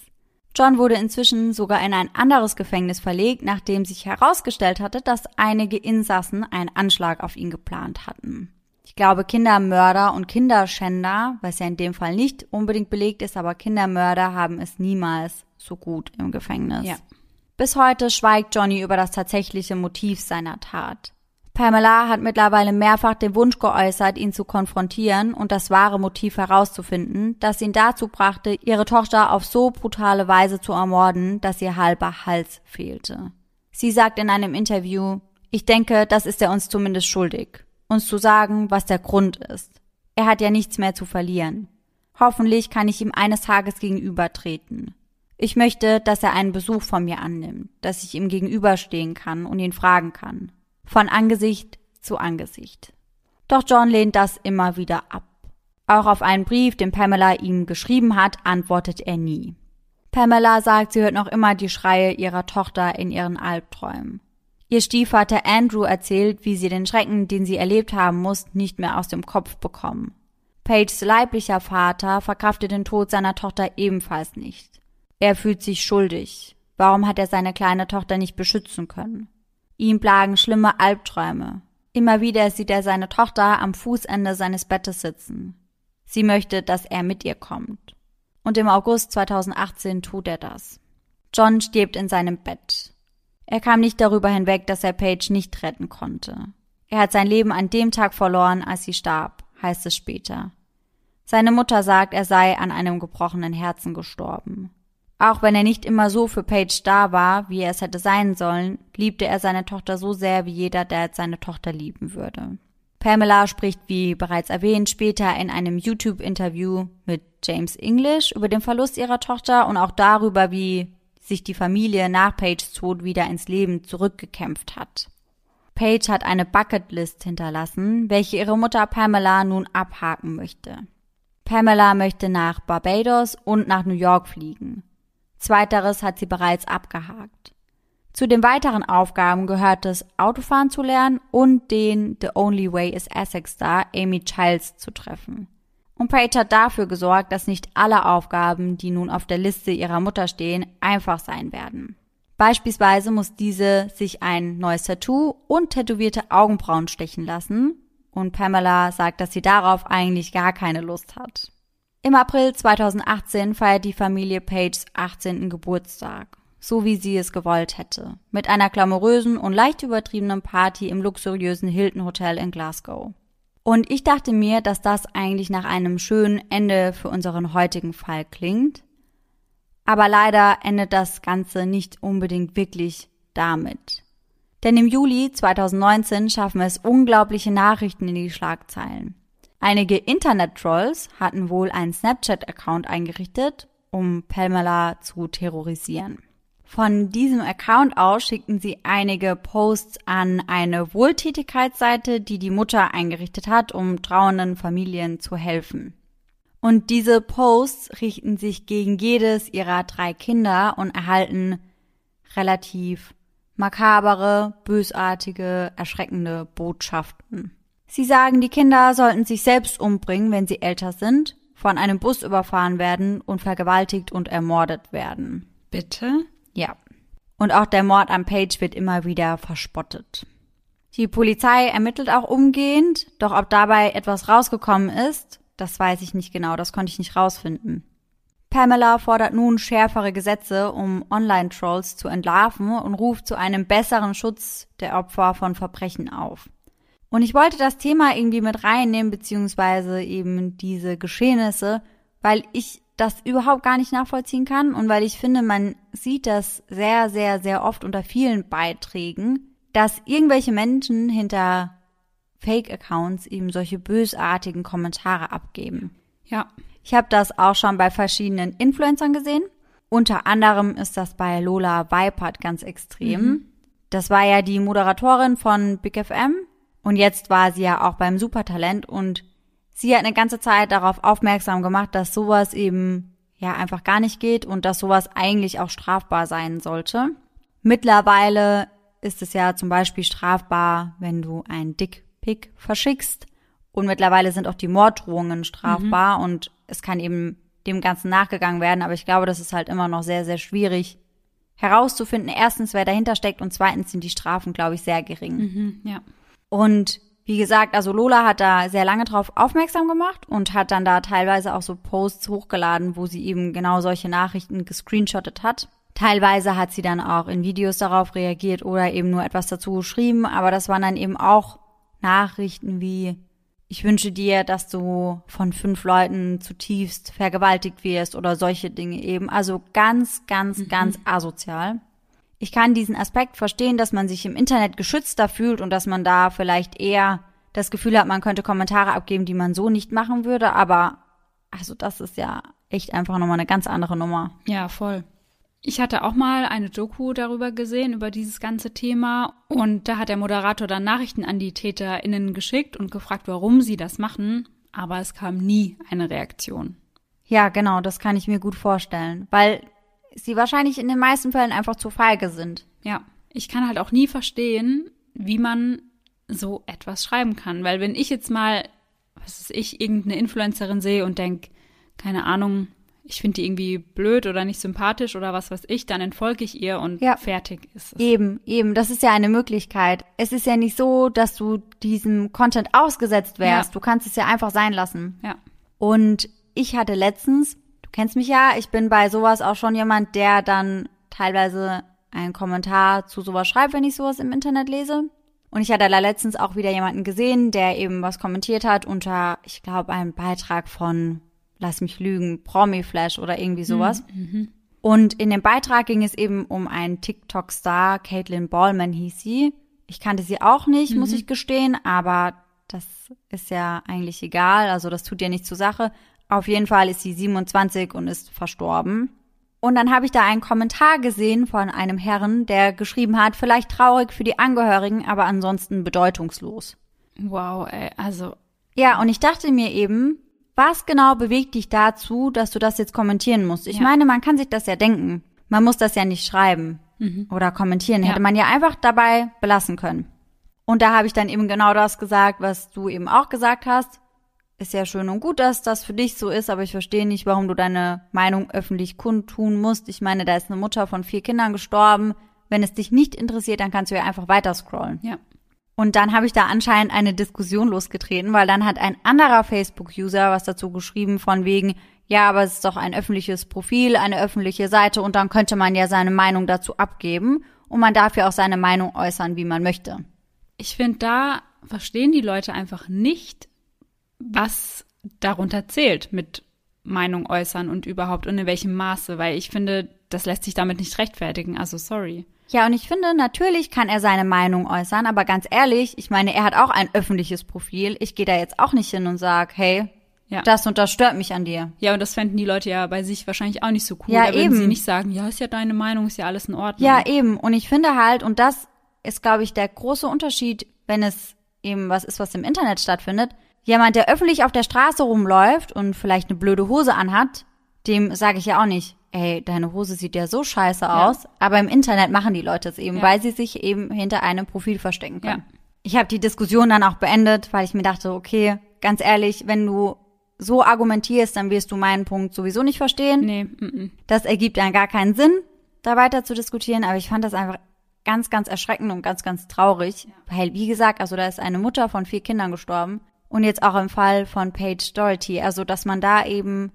John wurde inzwischen sogar in ein anderes Gefängnis verlegt, nachdem sich herausgestellt hatte, dass einige Insassen einen Anschlag auf ihn geplant hatten. Ich glaube, Kindermörder und Kinderschänder, was ja in dem Fall nicht unbedingt belegt ist, aber Kindermörder haben es niemals so gut im Gefängnis. Ja. Bis heute schweigt Johnny über das tatsächliche Motiv seiner Tat. Pamela hat mittlerweile mehrfach den Wunsch geäußert, ihn zu konfrontieren und das wahre Motiv herauszufinden, das ihn dazu brachte, ihre Tochter auf so brutale Weise zu ermorden, dass ihr halber Hals fehlte. Sie sagt in einem Interview, ich denke, das ist er uns zumindest schuldig, uns zu sagen, was der Grund ist. Er hat ja nichts mehr zu verlieren. Hoffentlich kann ich ihm eines Tages gegenübertreten. Ich möchte, dass er einen Besuch von mir annimmt, dass ich ihm gegenüberstehen kann und ihn fragen kann von Angesicht zu Angesicht. Doch John lehnt das immer wieder ab. Auch auf einen Brief, den Pamela ihm geschrieben hat, antwortet er nie. Pamela sagt, sie hört noch immer die Schreie ihrer Tochter in ihren Albträumen. Ihr Stiefvater Andrew erzählt, wie sie den Schrecken, den sie erlebt haben muss, nicht mehr aus dem Kopf bekommen. Pages leiblicher Vater verkraftet den Tod seiner Tochter ebenfalls nicht. Er fühlt sich schuldig. Warum hat er seine kleine Tochter nicht beschützen können? Ihm plagen schlimme Albträume. Immer wieder sieht er seine Tochter am Fußende seines Bettes sitzen. Sie möchte, dass er mit ihr kommt. Und im August 2018 tut er das. John stirbt in seinem Bett. Er kam nicht darüber hinweg, dass er Paige nicht retten konnte. Er hat sein Leben an dem Tag verloren, als sie starb, heißt es später. Seine Mutter sagt, er sei an einem gebrochenen Herzen gestorben. Auch wenn er nicht immer so für Paige da war, wie er es hätte sein sollen, liebte er seine Tochter so sehr, wie jeder, der jetzt seine Tochter lieben würde. Pamela spricht, wie bereits erwähnt, später in einem YouTube-Interview mit James English über den Verlust ihrer Tochter und auch darüber, wie sich die Familie nach Paiges Tod wieder ins Leben zurückgekämpft hat. Paige hat eine Bucketlist hinterlassen, welche ihre Mutter Pamela nun abhaken möchte. Pamela möchte nach Barbados und nach New York fliegen. Zweiteres hat sie bereits abgehakt. Zu den weiteren Aufgaben gehört es, Autofahren zu lernen und den The Only Way is Essex Star Amy Childs zu treffen. Und Paige hat dafür gesorgt, dass nicht alle Aufgaben, die nun auf der Liste ihrer Mutter stehen, einfach sein werden. Beispielsweise muss diese sich ein neues Tattoo und tätowierte Augenbrauen stechen lassen. Und Pamela sagt, dass sie darauf eigentlich gar keine Lust hat. Im April 2018 feiert die Familie Pages 18. Geburtstag, so wie sie es gewollt hätte, mit einer glamourösen und leicht übertriebenen Party im luxuriösen Hilton Hotel in Glasgow. Und ich dachte mir, dass das eigentlich nach einem schönen Ende für unseren heutigen Fall klingt. Aber leider endet das Ganze nicht unbedingt wirklich damit. Denn im Juli 2019 schaffen es unglaubliche Nachrichten in die Schlagzeilen. Einige Internet-Trolls hatten wohl einen Snapchat-Account eingerichtet, um Pamela zu terrorisieren. Von diesem Account aus schickten sie einige Posts an eine Wohltätigkeitsseite, die die Mutter eingerichtet hat, um trauernden Familien zu helfen. Und diese Posts richten sich gegen jedes ihrer drei Kinder und erhalten relativ makabere, bösartige, erschreckende Botschaften. Sie sagen, die Kinder sollten sich selbst umbringen, wenn sie älter sind, von einem Bus überfahren werden und vergewaltigt und ermordet werden. Bitte? Ja. Und auch der Mord an Page wird immer wieder verspottet. Die Polizei ermittelt auch umgehend, doch ob dabei etwas rausgekommen ist, das weiß ich nicht genau, das konnte ich nicht rausfinden. Pamela fordert nun schärfere Gesetze, um Online-Trolls zu entlarven und ruft zu einem besseren Schutz der Opfer von Verbrechen auf. Und ich wollte das Thema irgendwie mit reinnehmen, beziehungsweise eben diese Geschehnisse, weil ich das überhaupt gar nicht nachvollziehen kann und weil ich finde, man sieht das sehr, sehr, sehr oft unter vielen Beiträgen, dass irgendwelche Menschen hinter Fake-Accounts eben solche bösartigen Kommentare abgeben. Ja. Ich habe das auch schon bei verschiedenen Influencern gesehen. Unter anderem ist das bei Lola Weipert ganz extrem. Mhm. Das war ja die Moderatorin von Big FM, und jetzt war sie ja auch beim Supertalent und sie hat eine ganze Zeit darauf aufmerksam gemacht, dass sowas eben ja einfach gar nicht geht und dass sowas eigentlich auch strafbar sein sollte. Mittlerweile ist es ja zum Beispiel strafbar, wenn du ein Dickpick verschickst. Und mittlerweile sind auch die Morddrohungen strafbar mhm. und es kann eben dem Ganzen nachgegangen werden. Aber ich glaube, das ist halt immer noch sehr, sehr schwierig herauszufinden. Erstens, wer dahinter steckt und zweitens sind die Strafen, glaube ich, sehr gering. Mhm, ja. Und wie gesagt, also Lola hat da sehr lange drauf aufmerksam gemacht und hat dann da teilweise auch so Posts hochgeladen, wo sie eben genau solche Nachrichten gescreenshottet hat. Teilweise hat sie dann auch in Videos darauf reagiert oder eben nur etwas dazu geschrieben, aber das waren dann eben auch Nachrichten wie ich wünsche dir, dass du von fünf Leuten zutiefst vergewaltigt wirst oder solche Dinge eben. Also ganz, ganz, mhm. ganz asozial. Ich kann diesen Aspekt verstehen, dass man sich im Internet geschützter fühlt und dass man da vielleicht eher das Gefühl hat, man könnte Kommentare abgeben, die man so nicht machen würde, aber also das ist ja echt einfach nochmal eine ganz andere Nummer. Ja, voll. Ich hatte auch mal eine Doku darüber gesehen, über dieses ganze Thema. Und da hat der Moderator dann Nachrichten an die TäterInnen geschickt und gefragt, warum sie das machen. Aber es kam nie eine Reaktion. Ja, genau, das kann ich mir gut vorstellen. Weil sie wahrscheinlich in den meisten Fällen einfach zu feige sind. Ja, ich kann halt auch nie verstehen, wie man so etwas schreiben kann. Weil wenn ich jetzt mal, was weiß ich, irgendeine Influencerin sehe und denke, keine Ahnung, ich finde die irgendwie blöd oder nicht sympathisch oder was weiß ich, dann entfolge ich ihr und ja. fertig ist es. Eben, eben, das ist ja eine Möglichkeit. Es ist ja nicht so, dass du diesem Content ausgesetzt wärst. Ja. Du kannst es ja einfach sein lassen. Ja. Und ich hatte letztens, kennst mich ja, ich bin bei sowas auch schon jemand, der dann teilweise einen Kommentar zu sowas schreibt, wenn ich sowas im Internet lese. Und ich hatte da letztens auch wieder jemanden gesehen, der eben was kommentiert hat unter, ich glaube, einem Beitrag von lass mich lügen, Promi-Flash oder irgendwie sowas. Mhm, mhm. Und in dem Beitrag ging es eben um einen TikTok-Star, Caitlin Ballman hieß sie. Ich kannte sie auch nicht, mhm. muss ich gestehen, aber das ist ja eigentlich egal, also das tut ja nichts zur Sache. Auf jeden Fall ist sie 27 und ist verstorben. Und dann habe ich da einen Kommentar gesehen von einem Herrn, der geschrieben hat, vielleicht traurig für die Angehörigen, aber ansonsten bedeutungslos. Wow, ey, also. Ja, und ich dachte mir eben, was genau bewegt dich dazu, dass du das jetzt kommentieren musst? Ich ja. meine, man kann sich das ja denken. Man muss das ja nicht schreiben mhm. oder kommentieren. Ja. Hätte man ja einfach dabei belassen können. Und da habe ich dann eben genau das gesagt, was du eben auch gesagt hast. Ist ja schön und gut, dass das für dich so ist, aber ich verstehe nicht, warum du deine Meinung öffentlich kundtun musst. Ich meine, da ist eine Mutter von vier Kindern gestorben. Wenn es dich nicht interessiert, dann kannst du ja einfach weiter scrollen. Ja. Und dann habe ich da anscheinend eine Diskussion losgetreten, weil dann hat ein anderer Facebook-User was dazu geschrieben von wegen, ja, aber es ist doch ein öffentliches Profil, eine öffentliche Seite und dann könnte man ja seine Meinung dazu abgeben und man darf ja auch seine Meinung äußern, wie man möchte. Ich finde, da verstehen die Leute einfach nicht, was darunter zählt mit Meinung äußern und überhaupt und in welchem Maße, weil ich finde, das lässt sich damit nicht rechtfertigen. Also sorry. Ja, und ich finde, natürlich kann er seine Meinung äußern, aber ganz ehrlich, ich meine, er hat auch ein öffentliches Profil. Ich gehe da jetzt auch nicht hin und sag, hey, ja. das und das stört mich an dir. Ja, und das fänden die Leute ja bei sich wahrscheinlich auch nicht so cool. Ja, da würden eben. sie nicht sagen, ja, ist ja deine Meinung, ist ja alles in Ordnung. Ja, eben. Und ich finde halt, und das ist, glaube ich, der große Unterschied, wenn es eben was ist, was im Internet stattfindet. Jemand, der öffentlich auf der Straße rumläuft und vielleicht eine blöde Hose anhat, dem sage ich ja auch nicht, ey, deine Hose sieht ja so scheiße aus. Ja. Aber im Internet machen die Leute es eben, ja. weil sie sich eben hinter einem Profil verstecken können. Ja. Ich habe die Diskussion dann auch beendet, weil ich mir dachte, okay, ganz ehrlich, wenn du so argumentierst, dann wirst du meinen Punkt sowieso nicht verstehen. Nee. M -m. Das ergibt dann gar keinen Sinn, da weiter zu diskutieren. Aber ich fand das einfach ganz, ganz erschreckend und ganz, ganz traurig. Weil, wie gesagt, also da ist eine Mutter von vier Kindern gestorben. Und jetzt auch im Fall von Paige Doherty. Also, dass man da eben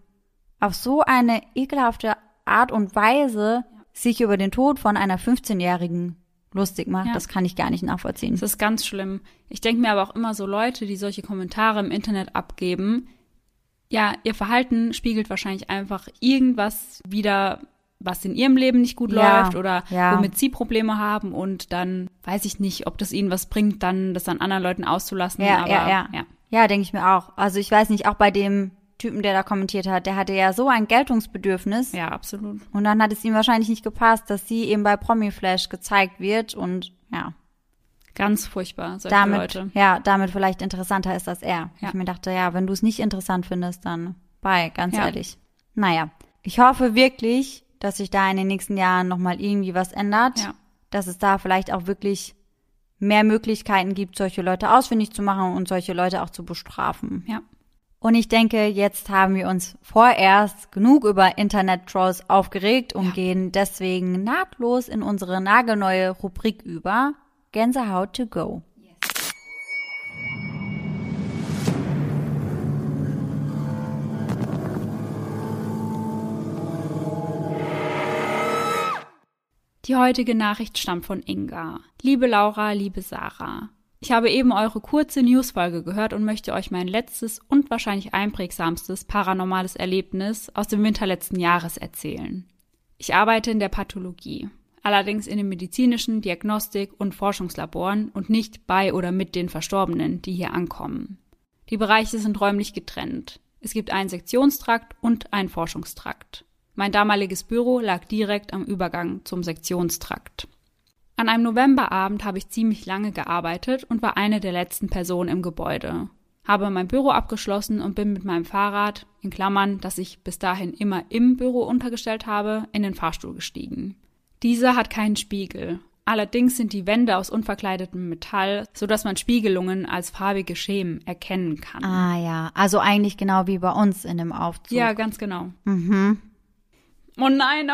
auf so eine ekelhafte Art und Weise sich über den Tod von einer 15-Jährigen lustig macht, ja. das kann ich gar nicht nachvollziehen. Das ist ganz schlimm. Ich denke mir aber auch immer so Leute, die solche Kommentare im Internet abgeben, ja, ihr Verhalten spiegelt wahrscheinlich einfach irgendwas wieder, was in ihrem Leben nicht gut ja, läuft oder ja. womit sie Probleme haben und dann weiß ich nicht, ob das ihnen was bringt, dann das an anderen Leuten auszulassen. Ja, aber, ja, ja. Ja, ja denke ich mir auch. Also ich weiß nicht, auch bei dem Typen, der da kommentiert hat, der hatte ja so ein Geltungsbedürfnis. Ja, absolut. Und dann hat es ihm wahrscheinlich nicht gepasst, dass sie eben bei Promi Flash gezeigt wird und ja. Ganz furchtbar, solche damit, Leute. Ja, damit vielleicht interessanter ist als er. Ja. Ich mir dachte, ja, wenn du es nicht interessant findest, dann bye, ganz ja. ehrlich. Naja, ich hoffe wirklich, dass sich da in den nächsten Jahren nochmal irgendwie was ändert. Ja. Dass es da vielleicht auch wirklich mehr Möglichkeiten gibt, solche Leute ausfindig zu machen und solche Leute auch zu bestrafen. Ja. Und ich denke, jetzt haben wir uns vorerst genug über Internet-Trolls aufgeregt und ja. gehen deswegen nahtlos in unsere nagelneue Rubrik über Gänsehaut to go. Die heutige Nachricht stammt von Inga. Liebe Laura, liebe Sarah. Ich habe eben eure kurze Newsfolge gehört und möchte euch mein letztes und wahrscheinlich einprägsamstes paranormales Erlebnis aus dem Winter letzten Jahres erzählen. Ich arbeite in der Pathologie, allerdings in den medizinischen Diagnostik- und Forschungslaboren und nicht bei oder mit den Verstorbenen, die hier ankommen. Die Bereiche sind räumlich getrennt. Es gibt einen Sektionstrakt und einen Forschungstrakt. Mein damaliges Büro lag direkt am Übergang zum Sektionstrakt. An einem Novemberabend habe ich ziemlich lange gearbeitet und war eine der letzten Personen im Gebäude. Habe mein Büro abgeschlossen und bin mit meinem Fahrrad, in Klammern, das ich bis dahin immer im Büro untergestellt habe, in den Fahrstuhl gestiegen. Dieser hat keinen Spiegel. Allerdings sind die Wände aus unverkleidetem Metall, so dass man Spiegelungen als farbige Schemen erkennen kann. Ah ja, also eigentlich genau wie bei uns in dem Aufzug. Ja, ganz genau. Mhm. Oh nein,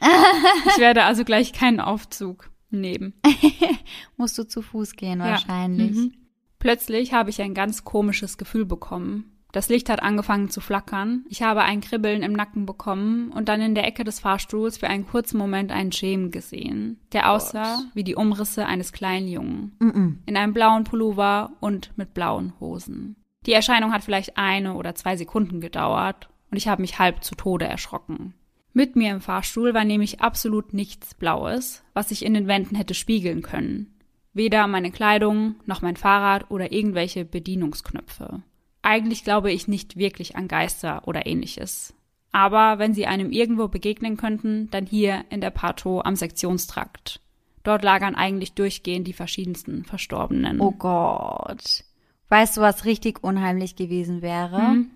[laughs] ich werde also gleich keinen Aufzug nehmen. [laughs] Musst du zu Fuß gehen Ja. wahrscheinlich. Mhm. Plötzlich habe ich ein ganz komisches Gefühl bekommen. Das Licht hat angefangen zu flackern. Ich habe ein Kribbeln im Nacken bekommen und dann in der Ecke des Fahrstuhls für einen kurzen Moment einen Schemen gesehen, der aussah wie die Umrisse eines kleinen Jungen. Mhm. In einem blauen Pullover und mit blauen Hosen. Die Erscheinung hat vielleicht eine oder zwei Sekunden gedauert und ich habe mich halb zu Tode erschrocken. Mit mir im Fahrstuhl war nämlich absolut nichts Blaues, was sich in den Wänden hätte spiegeln können. Weder meine Kleidung, noch mein Fahrrad oder irgendwelche Bedienungsknöpfe. Eigentlich glaube ich nicht wirklich an Geister oder ähnliches. Aber wenn sie einem irgendwo begegnen könnten, dann hier in der Pato am Sektionstrakt. Dort lagern eigentlich durchgehend die verschiedensten Verstorbenen. Oh Gott. Weißt du, was richtig unheimlich gewesen wäre? Hm?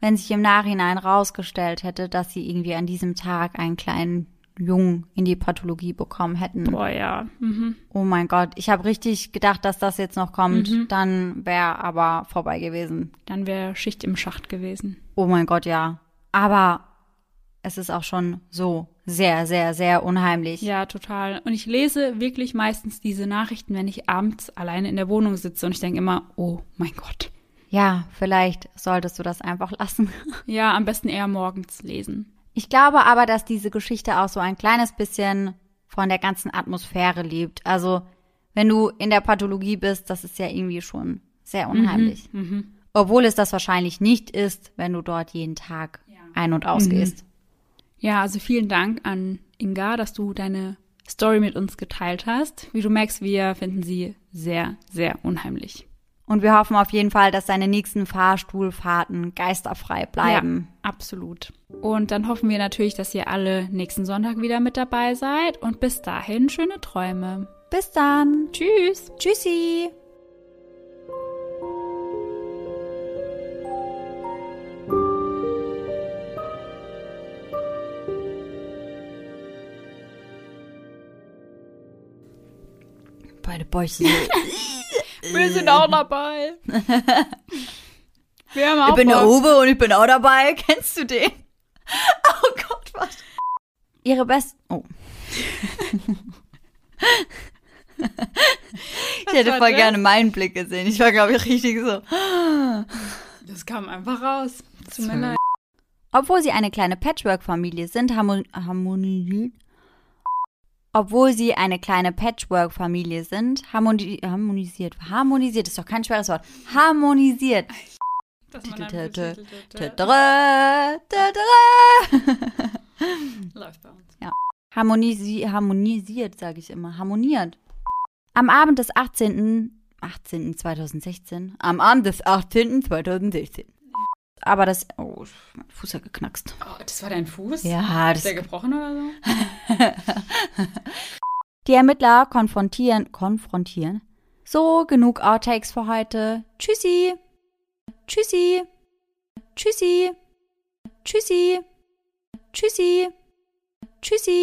Wenn sich im Nachhinein rausgestellt hätte, dass sie irgendwie an diesem Tag einen kleinen Jungen in die Pathologie bekommen hätten. Boah, ja. Mhm. Oh mein Gott, ich habe richtig gedacht, dass das jetzt noch kommt. Mhm. Dann wäre aber vorbei gewesen. Dann wäre Schicht im Schacht gewesen. Oh mein Gott, ja. Aber es ist auch schon so sehr, sehr, sehr unheimlich. Ja, total. Und ich lese wirklich meistens diese Nachrichten, wenn ich abends alleine in der Wohnung sitze und ich denke immer, oh mein Gott. Ja, vielleicht solltest du das einfach [laughs] lassen. Ja, am besten eher morgens lesen. Ich glaube aber, dass diese Geschichte auch so ein kleines bisschen von der ganzen Atmosphäre lebt. Also, wenn du in der Pathologie bist, das ist ja irgendwie schon sehr unheimlich. Mhm. Obwohl es das wahrscheinlich nicht ist, wenn du dort jeden Tag ein- und ausgehst. Ja, also vielen Dank an Inga, dass du deine Story mit uns geteilt hast. Wie du merkst, wir finden sie sehr, sehr unheimlich. Und wir hoffen auf jeden Fall, dass deine nächsten Fahrstuhlfahrten geisterfrei bleiben. Ja, absolut. Und dann hoffen wir natürlich, dass ihr alle nächsten Sonntag wieder mit dabei seid. Und bis dahin schöne Träume. Bis dann. Tschüss. Tschüssi. Beide Bäuche. [laughs] Wir sind auch dabei. [laughs] Wir haben auch Ich bin der. Uwe und ich bin auch dabei. [laughs] Kennst du den? [laughs] Oh Gott, was? Ihre best... Oh. ich hätte voll das? gerne meinen Blick gesehen. Ich war, glaube ich, richtig so. [gasps] Das kam einfach raus. Tut mir Sorry. leid. Obwohl sie eine kleine Patchwork-Familie sind, harmon harmonisiert. Obwohl sie eine kleine Patchwork-Familie sind, harmoni harmonisiert. Harmonisiert ist doch kein schweres Wort. Harmonisiert. [laughs] [laughs] Läuft bei uns. Harmonisi harmonisiert, sage ich immer. Harmoniert. Am Abend des 18. 18. 2016. Am Abend des 18. 2016. Aber das. Oh, mein Fuß hat geknackst. Oh, das war dein Fuß? Ja, Ist das. der gebrochen oder so? [laughs] Die Ermittler konfrontieren. Konfrontieren. So, genug Outtakes für heute. Tschüssi. Tschüssi. Tschüssi. Tschüssi. Tschüssi. Tschüssi.